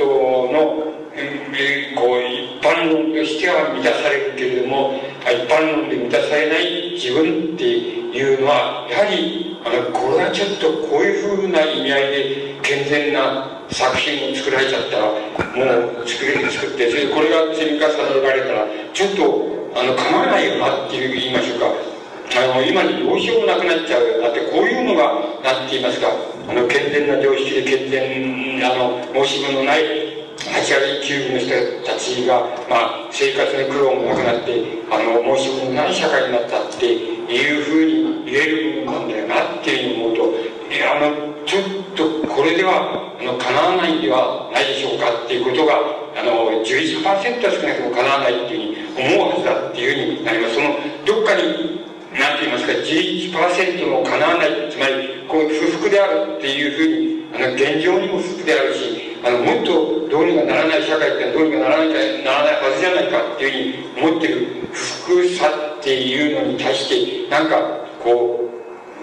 のえー、こう一般論としては満たされるけれども一般論で満たされない自分っていうのはやはりあのこれはちょっとこういうふうな意味合いで健全な作品を作られちゃったらもう作れ作ってそれでこれが積み重ねられたらちょっとあの構わないよなって言いましょうか。あの今にどうしようもなくなっちゃうよだってこういうのがなっていますかあの健全な常識で健全あの申し分のない8割9分の人たちが、まあ、生活に苦労もなくなってあの申し分のない社会になったっていうふうに言える部分なんだよなっていうふうに思うといやあのちょっとこれではあの叶わないんではないでしょうかっていうことがあの11%は少なくとも叶わないっていうふうに思うはずだっていうふうになります。そのどっかに何て言いますか11%も叶わないつまりこう不服であるっていうふうにあの現状にも不服であるしあのもっとどうにかならない社会ってどうにかならないならないはずじゃないかっていうふうに思ってる不服さっていうのに対してなんかこ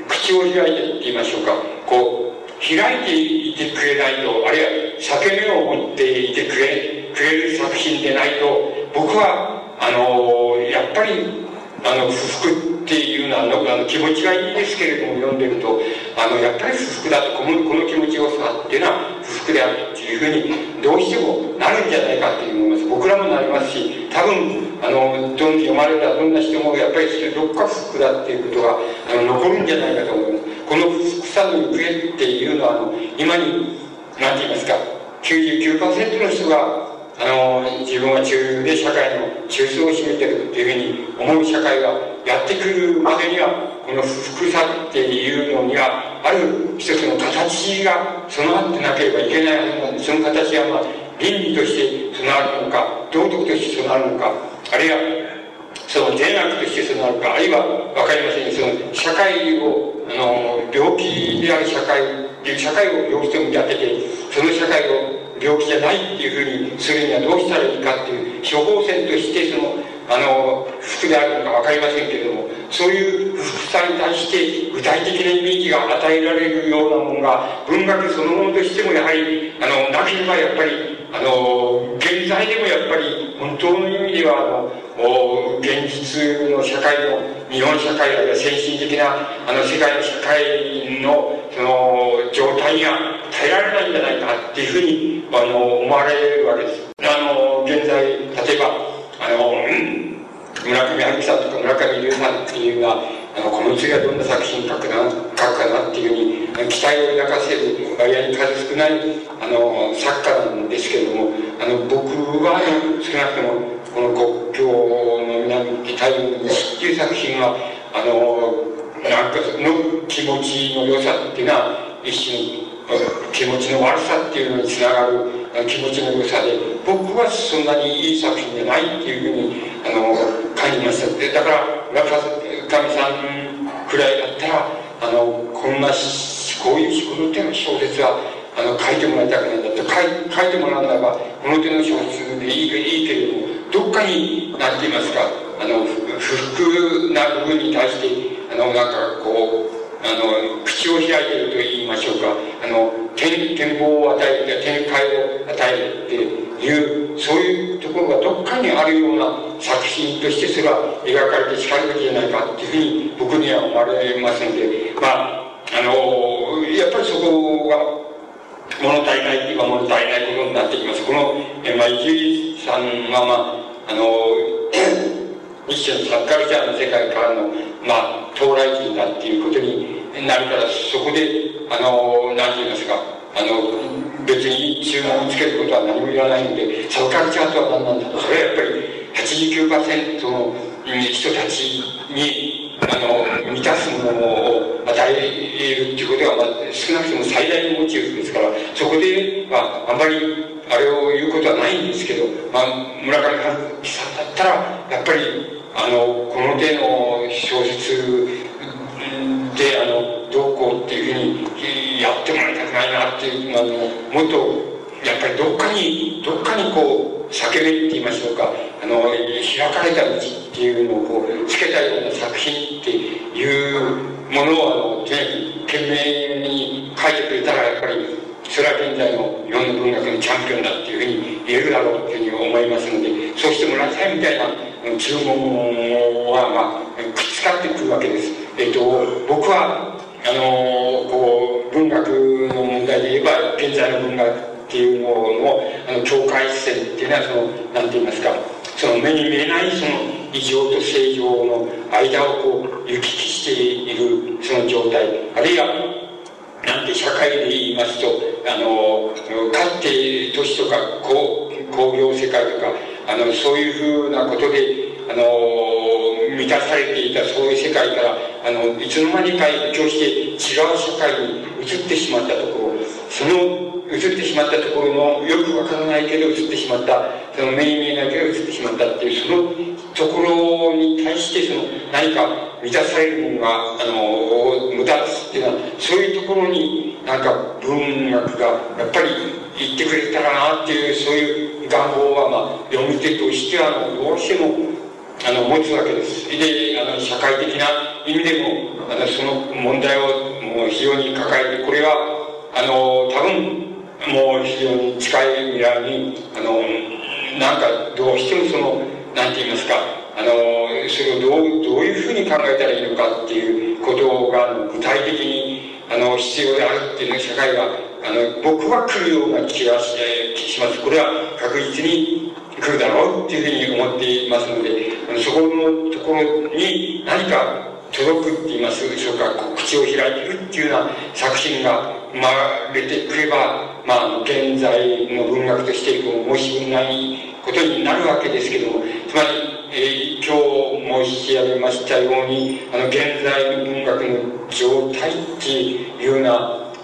う口を開いてって言いましょうか。こう開いていてくれないとあるいは裂け目を持っていてくれくれる作品でないと僕はあのやっぱりあの不服っていうのはあの気持ちがいいですけれども読んでるとあのやっぱり不服だとこのこの気持ちよさっていうのは不服であるっていうふうにどうしてもなるんじゃないかって思います。僕らもなりますし多分あのどん読まれたどんな人もやっぱりそれどっか不服だっていうことがあの残るんじゃないかと思います。この不服さの行方っていうのはあの今に何て言いますか99%の人があの自分は中で社会の中枢を占めてるっていうふうに思う社会がやってくるまでにはこの福さっていうのにはある一つの形が備わってなければいけないはずなんでその形はまあ倫理として備わるのか道徳として備わるのかあるいはその善悪として備わるかあるいは分かりませんその社会をあの病気である社会社会を病気と見立ててその社会を病気じゃないっていうふうにするにはどうしたらいいかっていう処方箋としてそのあの服であるのか分かりませんけれどもそういう服さに対して具体的なイメージが与えられるようなものが文学そのものとしてもやはりあのなければやっぱりあの現在でもやっぱり本当の意味ではあの現実の社会の日本社会あるいは先進的なあの世界の社会のその状態が耐えられないんじゃないかっていうふうにあの思われるわけです。あの現在例えばあの、村上春樹さんとか村上龍さんっていうのはあのこの次はどんな作品書くな書くかなっていうふうに期待を抱かせる割合に数少ないあの作家なんですけれどもあの僕は、少なくともこの国境の南北太陽の西っていう作品はあのなんかの気持ちの良さっていうのは一種の気持ちの悪さっていうのにつながる気持ちの良さで僕はそんなにいい作品じゃないっていうふうにあの感じました。でだから村上さんくらいだったらあのこんなこういうこの手の小説はあの書いてもらいたくないんだって書い書いてもらうならばこの手の小説でいいいいけれどもどっかに何て言いますか？あの不服な部分に対してあのなんかこうあの口を開いていると言いましょうか。あの展展望を与える展開を与えるっていうそういうところがどっかにあるような作品としてそれは描かれてしかるべきじゃないかっていうふうに僕には思われますので。まああのやっぱりそこが物足りないっていうか物足りないことになってきます。この、えまあ、伊集院さんはまああの一種のサッカルチャーの世界からの、まあ、到来人だっていうことになるからそこであの何て言いますかあの別に注文をつけることは何も言わないのでサブカルチャーとは何なんだとそれはやっぱり89%の人たちにあの満たすものを与えるっていうことが、まあ、少なくとも最大のモチーフですから、そこで、まあ、あんまり、あれを言うことはないんですけど、まあ、村上春樹さんだったら、やっぱり、あの、この手の小説で、あの、どうこうっていうふうにやってもらいたくないなっていう、あの、もっと、やっぱりどっかに、どっかにこう、叫べって言いましょうか、あの、開かれた道っていうのをこう、つけたような作品っていうものを、あの、懸命に書いてくれたら、やっぱり、それは現在の日本の文学のチャンピオンだっていうふうに言えるだろうというふうに思いますので、そうしてもらいたいみたいな注文は、まあ、くっつかってくるわけです。えっ、と、僕は、あの、こう、文学の問題で言えば、現在の文学っていうののあの境界線っていうのはその何て言いますかその目に見えないその異常と正常の間をこう行き来しているその状態あるいはなんて社会で言いますとあのかつて都市とか工工業世界とかあのそういうふうなことであの満たされていたそういう世界からあのいつの間にか影響して違う社会に移ってしまったところその移ってしまったところのよくわからないけど移ってしまったその目に見えないけど移ってしまったっていうそのところに対してその何か満たされるものがあの無駄つっていうのはそういうところになんか文学がやっぱり言ってくれたらなっていうそういう願望は、まあ、読み手としてはどうしてもあの持つわけです。であの社会的な意味でもあのその問題をもう非常に抱えてこれはあの多分もう非常に近い未来にあのなんかどうしてもそのなんて言いますかあのそれをどうどういうふうに考えたらいいのかっていうことが具体的にあの必要であるっていう社会があの僕は来るような気がししますこれは確実に来るだろうっていうふうに思っていますのでそこのところに何か届くって言いますでしょうか口を開いてるっていうような作品が生まれてくればまあ、現在の文学としてこう申し分ないことになるわけですけどもつまり、えー、今日申し上げましたようにあの現在の文学の状態っていうような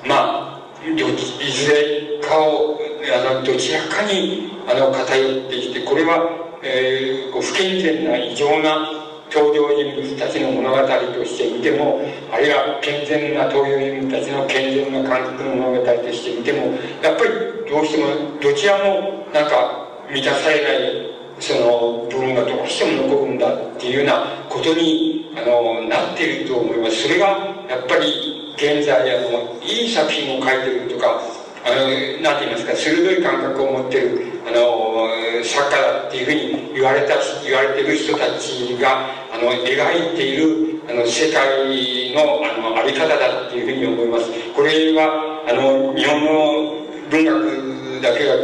まあどいずれかをあのどちらかにあの偏ってきてこれは、えー、不健全な異常な登場人物たちの物語として見てもあるいは健全な登場人物たちの健全な感覚の物語として見てもやっぱりどうしてもどちらもなんか満たされないその部分がどうしても残るんだっていうようなことにあのなっていると思います。それがやっぱり現在あのいい作品を書いてるとかあのなんて言いますか鋭い感覚を持ってるあの作家だっていうふうに言われた言われてる人たちがあの描いているあの世界のあのあり方だっていうふうに思います。これはあの日本の文学だけが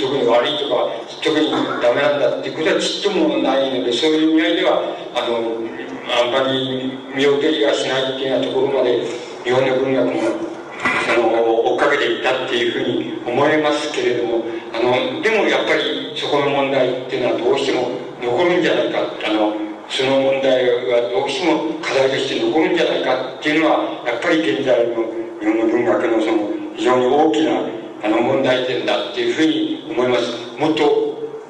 特に悪いとか特にダメなんだっていうことはちっともないのでそういう意味合いではあのあんまり見劣りがしないっていうようなところまで日本の文学もあの追っかけていったっていうふうに思えますけれどもあのでもやっぱりそこの問題っていうのはどうしても残るんじゃないかあのその問題がどうしても課題として残るんじゃないかっていうのはやっぱり現在の日本の文学のその非常に大きなあの問題点だっていうふうに思います。もっと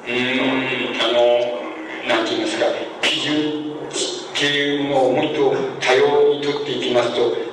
うんあのなんて言いますか基準っていうのをもっと多様にとっていきますと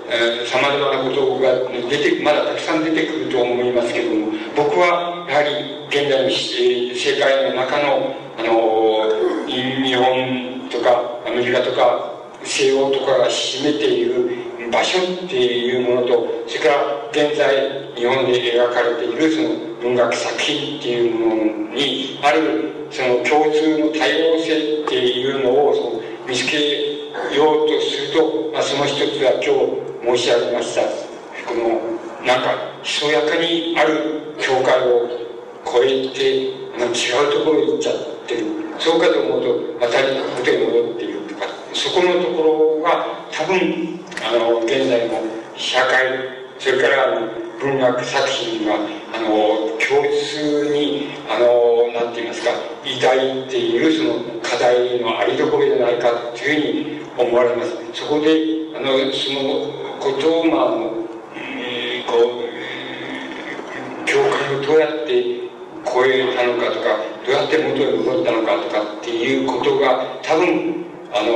さまざまなことが出てまだたくさん出てくると思いますけども僕はやはり現在の世界の中のあの日本とかアメリカとか西欧とかが占めている場所っていうものとそれから現在日本で描かれているその文学作品っていうものにあるその共通の多様性っていうのをその見つけようとすると、まあ、その一つは今日申し上げましたこのなんかひそやかにある教会を超えて違うところに行っちゃってるそうかと思うとまた元に戻っているとかそこのところが多分あの現在の社会それからあの文学作品があの共通にあのなんて言いますか抱いているその課題のありどころじゃないかというふうに思われます。そこで、あの、そのことを、まあ、こう、教会をどうやって超えたのかとか、どうやって元へ戻ったのかとかっていうことが、多分、あの、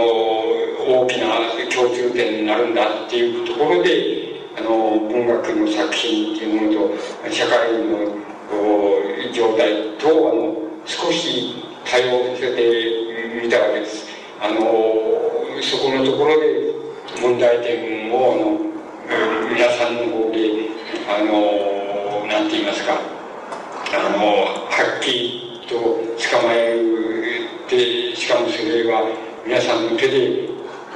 大きな共通点になるんだっていうところで、あの、文学の作品っていうものと、社会の状態と、あの、少し対応させてたわけです。あのそこのところで問題点をあの皆さんの方であのなんて言いますかあのはっきりと捕まえてしかもそれは皆さんの手で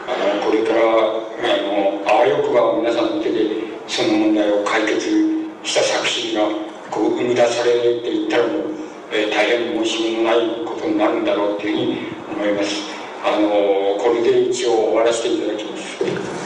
あのこれからあのあわよくば皆さんの手でその問題を解決した作品がこう生み出されていったらも、えー、大変申し分のないことになるんだろうっていうふうに思います。あのこれで一応終わらせていただきます。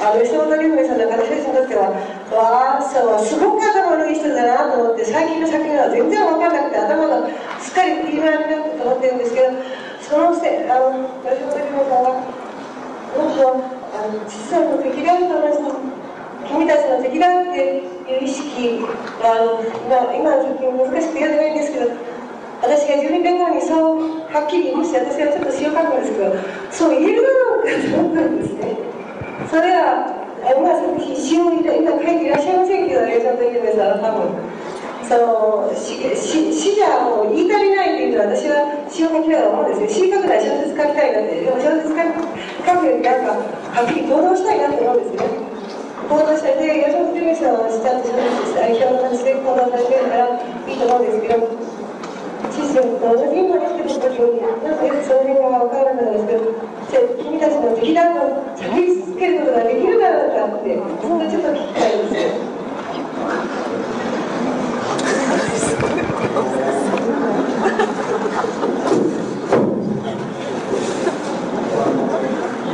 あの石本龍さん私たちにとってはわあそうすごく頭のいい人だなと思って最近の作品は全然分からなくて頭がすっかりピーマンになって思ってるんですけどそのせあの吉本龍明さんはもっとあの実は敵だと思い君たちの敵だっていう意識はあの今今の時難しく言わないんですけど私が自分弁護にそうはっきりもし私がちょっとしかうかんですけどそう言えるだろうかと思ったんですね。それはまあ、詩を今書いていらっしゃいませんけど、ね、その時ですあの多分その詩詩じゃもう言い足りないっていうのは私は詩を書きたいと思うんですしど詩書くなら小説書きたいなってでも小説書くよりなんかはっきり行動したいなって思うんですね行動したいで吉本照美さんはちゃんと小説したい人の形で行動されてるからいいと思うんですけど自身とのなそが分からなですけど君たちの劇団を続けることができるだろうかってそんなちょっと聞きたいです。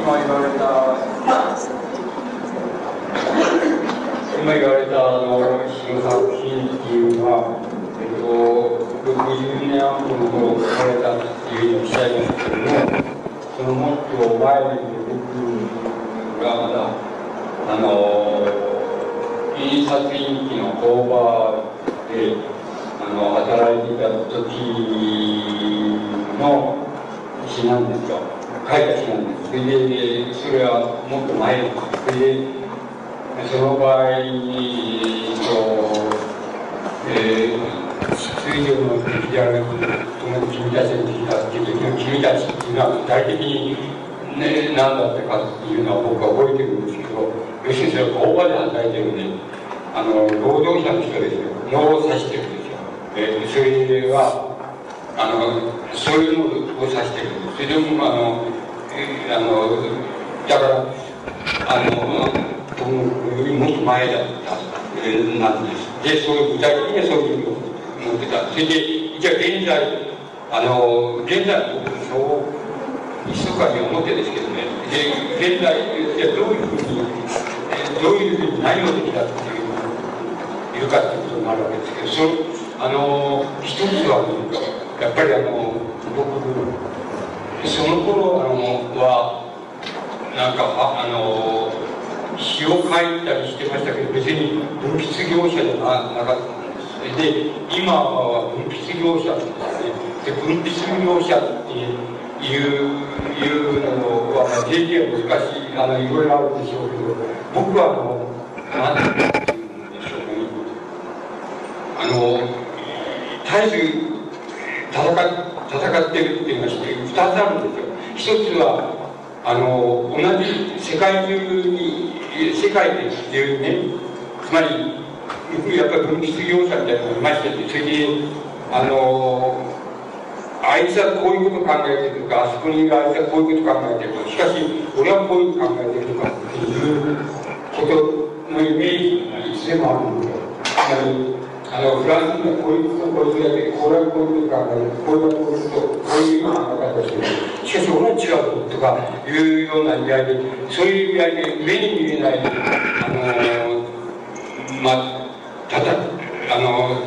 今言われた今言われたあの作品っていうのは、えっと、150年アップの方をたっていうふうにおっしゃいましたけども、そのもっと前にくる僕がまだ、あの、印刷印記の工場で、あの、働いていた時の詩なんですよ。書いた詩なんです。それで、それはもっと前です。それでその場合に、えっ、ー、と、え水上の敵である君たちの敵だっていう時の君たちっていうのは具体的に、ね、何だったかっていうのは僕は覚えてるんですけど要するにそれは工場で働いてるんであの労働者の人ですよ脳を指してるんですよ、えー、それはあのそういうのを指してるんですそれでもあの、えー、あのだからあのもっと前だった、えー、なんですでそういう具体的にはそういうふうに思ってたそれでじゃあ現在あの現在そう密かに思ってですけどねで現在じゃどういうふうにどういうふうに何をできたっていういるかっていうことになるわけですけどそのあの一つは、やっぱりあの僕その頃あのはなんかあの詩を書いたりしてましたけど別に文筆業者じゃなかった。で今は文筆業者なんですね。で文筆業者っていういうのは、まあ、定義は難しいあのいろいろあるでしょうけど僕はあの何て言うんでしょうねあの絶えず戦戦ってるっていうのは2つあるんですよ。一つはあの同じ世界中に世界で中にね。つまりやっぱり分泌業者みたいなのがいましてそれであのあいつはこういうこと考えてるとかあそこにいるあいつはこういうこと考えてるとかしかし俺はこういうこと考えてるとかっていうことのイメージがいつでもあるんでつまりあのフランスにはこういうことこういうやってこれはこういうこと考えてこれはこういうことこういう考え方してるしかし俺は違うとかいうような意味合いでそういう意味合いで目に見えないあのまあ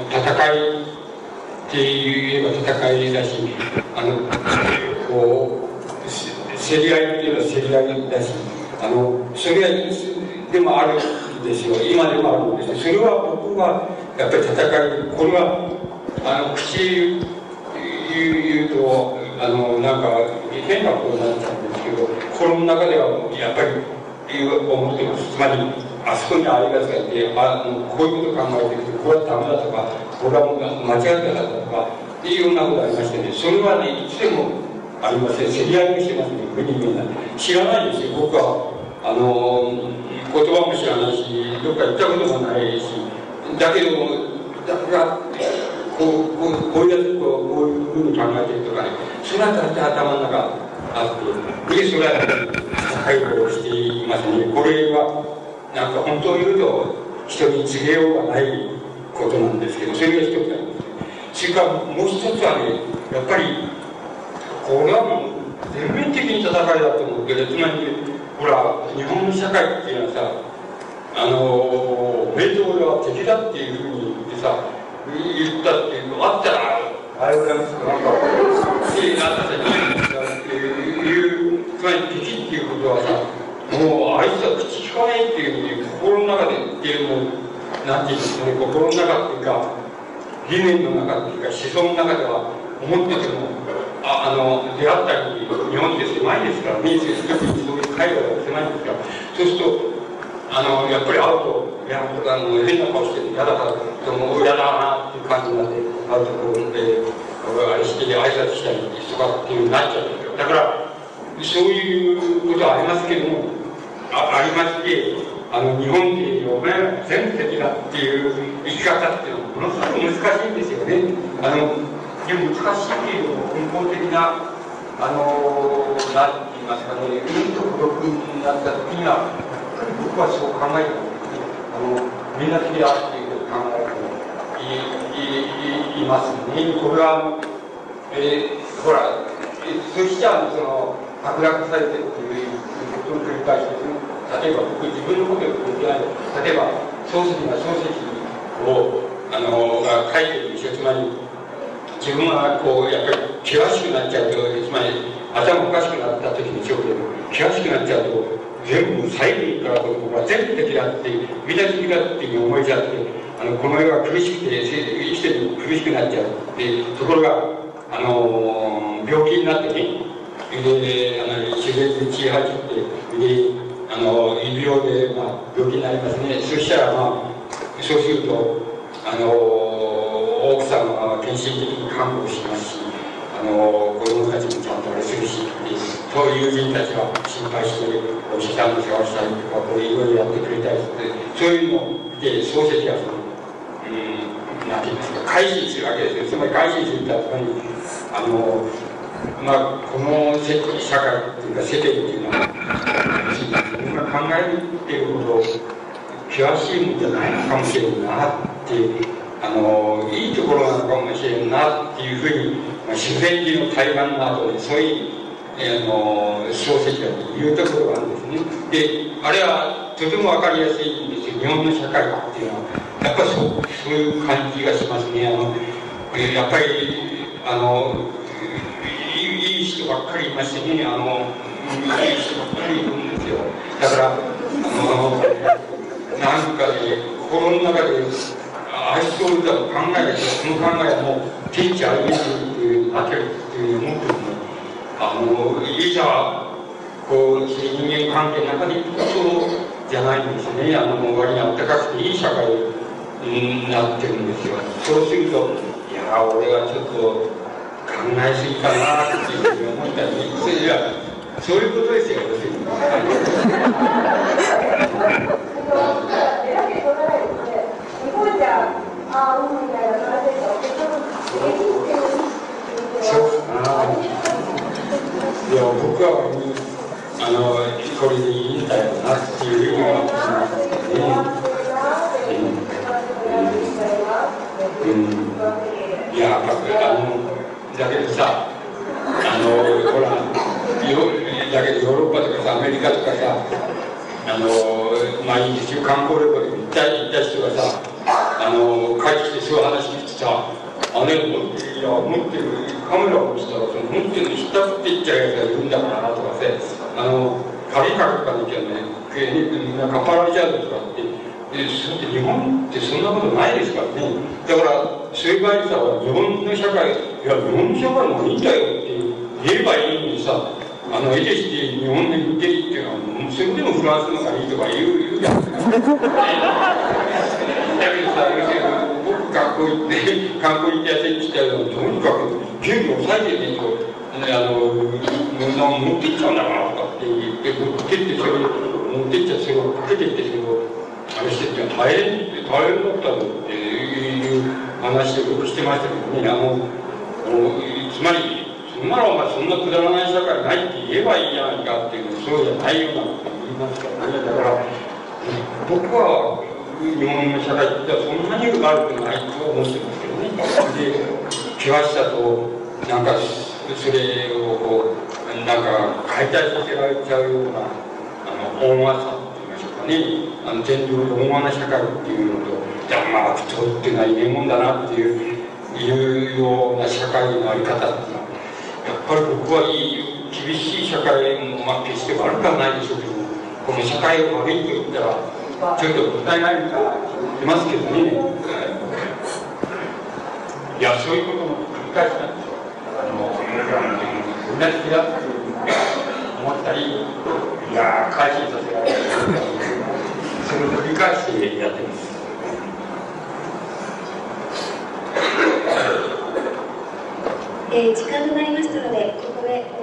戦いって言えば戦いだしあのこう競り合いって言えば競り合いだしあのそれはでもあるんですよ今でもあるんですそれは僕はやっぱり戦いこれはあの口言うとあのなんか変なことになっちゃうんですけど心の中ではやっぱり思ってます。つまりあそこにありがつがいてあこういうこと考えてるとこれはダメだとかこれは間違ってたとかっていうようなことありましてねそれはねいつでもありません。競り合いもしてますね目に見えな知らないですよ僕は。あの言葉も知らないしどっか行ったこともないしだけどだからこうこうこういうやつこうこういうふうに考えてるとかねそれは大体頭の中あってでそれは介護をしていますね。これはなんか本当を言うと人に告げようがないことなんですけどそれが一つありますそれからもう一つはねやっぱりこれはもう全面的に戦いだと思うけどつまりほら日本の社会っていうのはさあのベトーは敵だっていうふうに言ってさ言ったっていうのあったらあれがなんかいいなっていうつまり敵っていうことはさもうあいつは口聞かないっていうふうに心の中でってるもうなんていうんですかね心の中っていうか理念の中っていうか思想の中では思っててもああの出会ったり日本って狭いですから民主特にそういう会話が狭いんですからそうするとあのやっぱり会うといやあの変な顔して嫌だからとも嫌だなっていう感じになって会うとこう、えー、あれして挨拶したりとかっていうになっちゃうんですよ。だからそういうことはありますけどもありましあの日本ってお前ら全部敵だっていう生き方っていうのはものすごく難しいんですよねあのでも難しいっていう根本的なあの何て言いますかねうんと孤独になった時には僕はそう考えてあのみんな敵だっていうことを考えていいいますね。これは、えー、ほら、そしちゃその剥落されてるっていうことを繰り返して例えば僕自分のことを例えば漱石が漱石をあの書いてるでしょつまり自分はこうやっぱり険しくなっちゃうとつまり頭おかしくなった時にしょうけど険しくなっちゃうと全部最後から僕は全部敵だってみんな敵だっていう思いちゃってあのこの世が苦しくて生きてる苦しくなっちゃうでところがあの病気になってねであの手術血入ってであの医療で、まあ、病気になりますね。そしたらまあそうするとあの奥さんは献身的に看護しますしあの子供たちもちゃんとあれするしそういう友人たちは心配してお医者さんの世話したりとかこういろいろやってくれたりしてそういうのを見て漱石がそのうんなんて言います。か改心するわけですよ。つまり改心するってつまりあのまあこの社会っていうか世間っていうのは自分が考えるっていうほど険しいもんじゃないのかもしれんなってあのいいところなのかもしれんなっていうふうに、まあ、自然寺の対岸などでそういうあの小説だというところがあるんですね。であれはとても分かりやすいんですよ。日本の社会っていうのはやっぱりそうそういう感じがしますね。あのやっぱりあのいい人ばっかりいましてね。あのいい人ばっかりいるよだからあのなんかね心の中でああいう人だと考えるとその考えはもう天地ありえるっていうわけっていう思ってるのあのいざこう人間関係の中でいくとじゃないんですねあの割にあったかくていい社会になってるんですよそうするといや俺はちょっと考えすぎかなっていうふうに思ったりそれやそういうことですよ。いや僕はあのだ。けどさあのほらだけどヨーロッパとかさアメリカとかさあの毎日観光旅行で行った行った人がさあの帰ってきてそういう話聞いてさあれ持っていや持ってるカメラをしたらその持ってるのひったっていっちゃうやつがいるんだからなとかさあの鍵かけかなきゃね。みんなかっぱられちゃうとかってでそって日本ってそんなことないですからね。だからそういう場合さ日本の社会いや日本の社会もいいんだよって言えばいいのにさあの絵でして日本で見ていいっていうのはそれでもフランスの方がいいとか言う言うじゃん。だけどさ僕学校行って観光行ってやってきたらとにかく準備を抑えてねと、ね、あの持ってっちゃうんだからとかって言って持ってってそれ持ってっちゃそれをかけてってそれをあれしてって大変大変だったのっていう話をしてましたけどねあのつまりそんなのお前そんなくだらない社会ないって言えばいいじゃないかっていうそうじゃないよなこと言いますからねだから僕は日本の社会ってそんなに悪くないと思ってますけどね。で、険しさと、なんか、それをこう、なんか解体させられちゃうような、あの、温和さって言いましょうかね。あの、全量で温和な社会っていうのと、じゃあまあ、人っていうのはいねもんだなっていう、いうような社会のあり方っていうのは、やっぱり僕はいい、厳しい社会も、まあ、決して悪くはないでしょうけどこの社会を悪いと言ったら、ちょっともったいないかいますけどね、い。やそういうことも繰り返したんですよ。あの同じだって思ったりいや改心させられたり それを繰り返してやってますえー、時間となりましたのでここで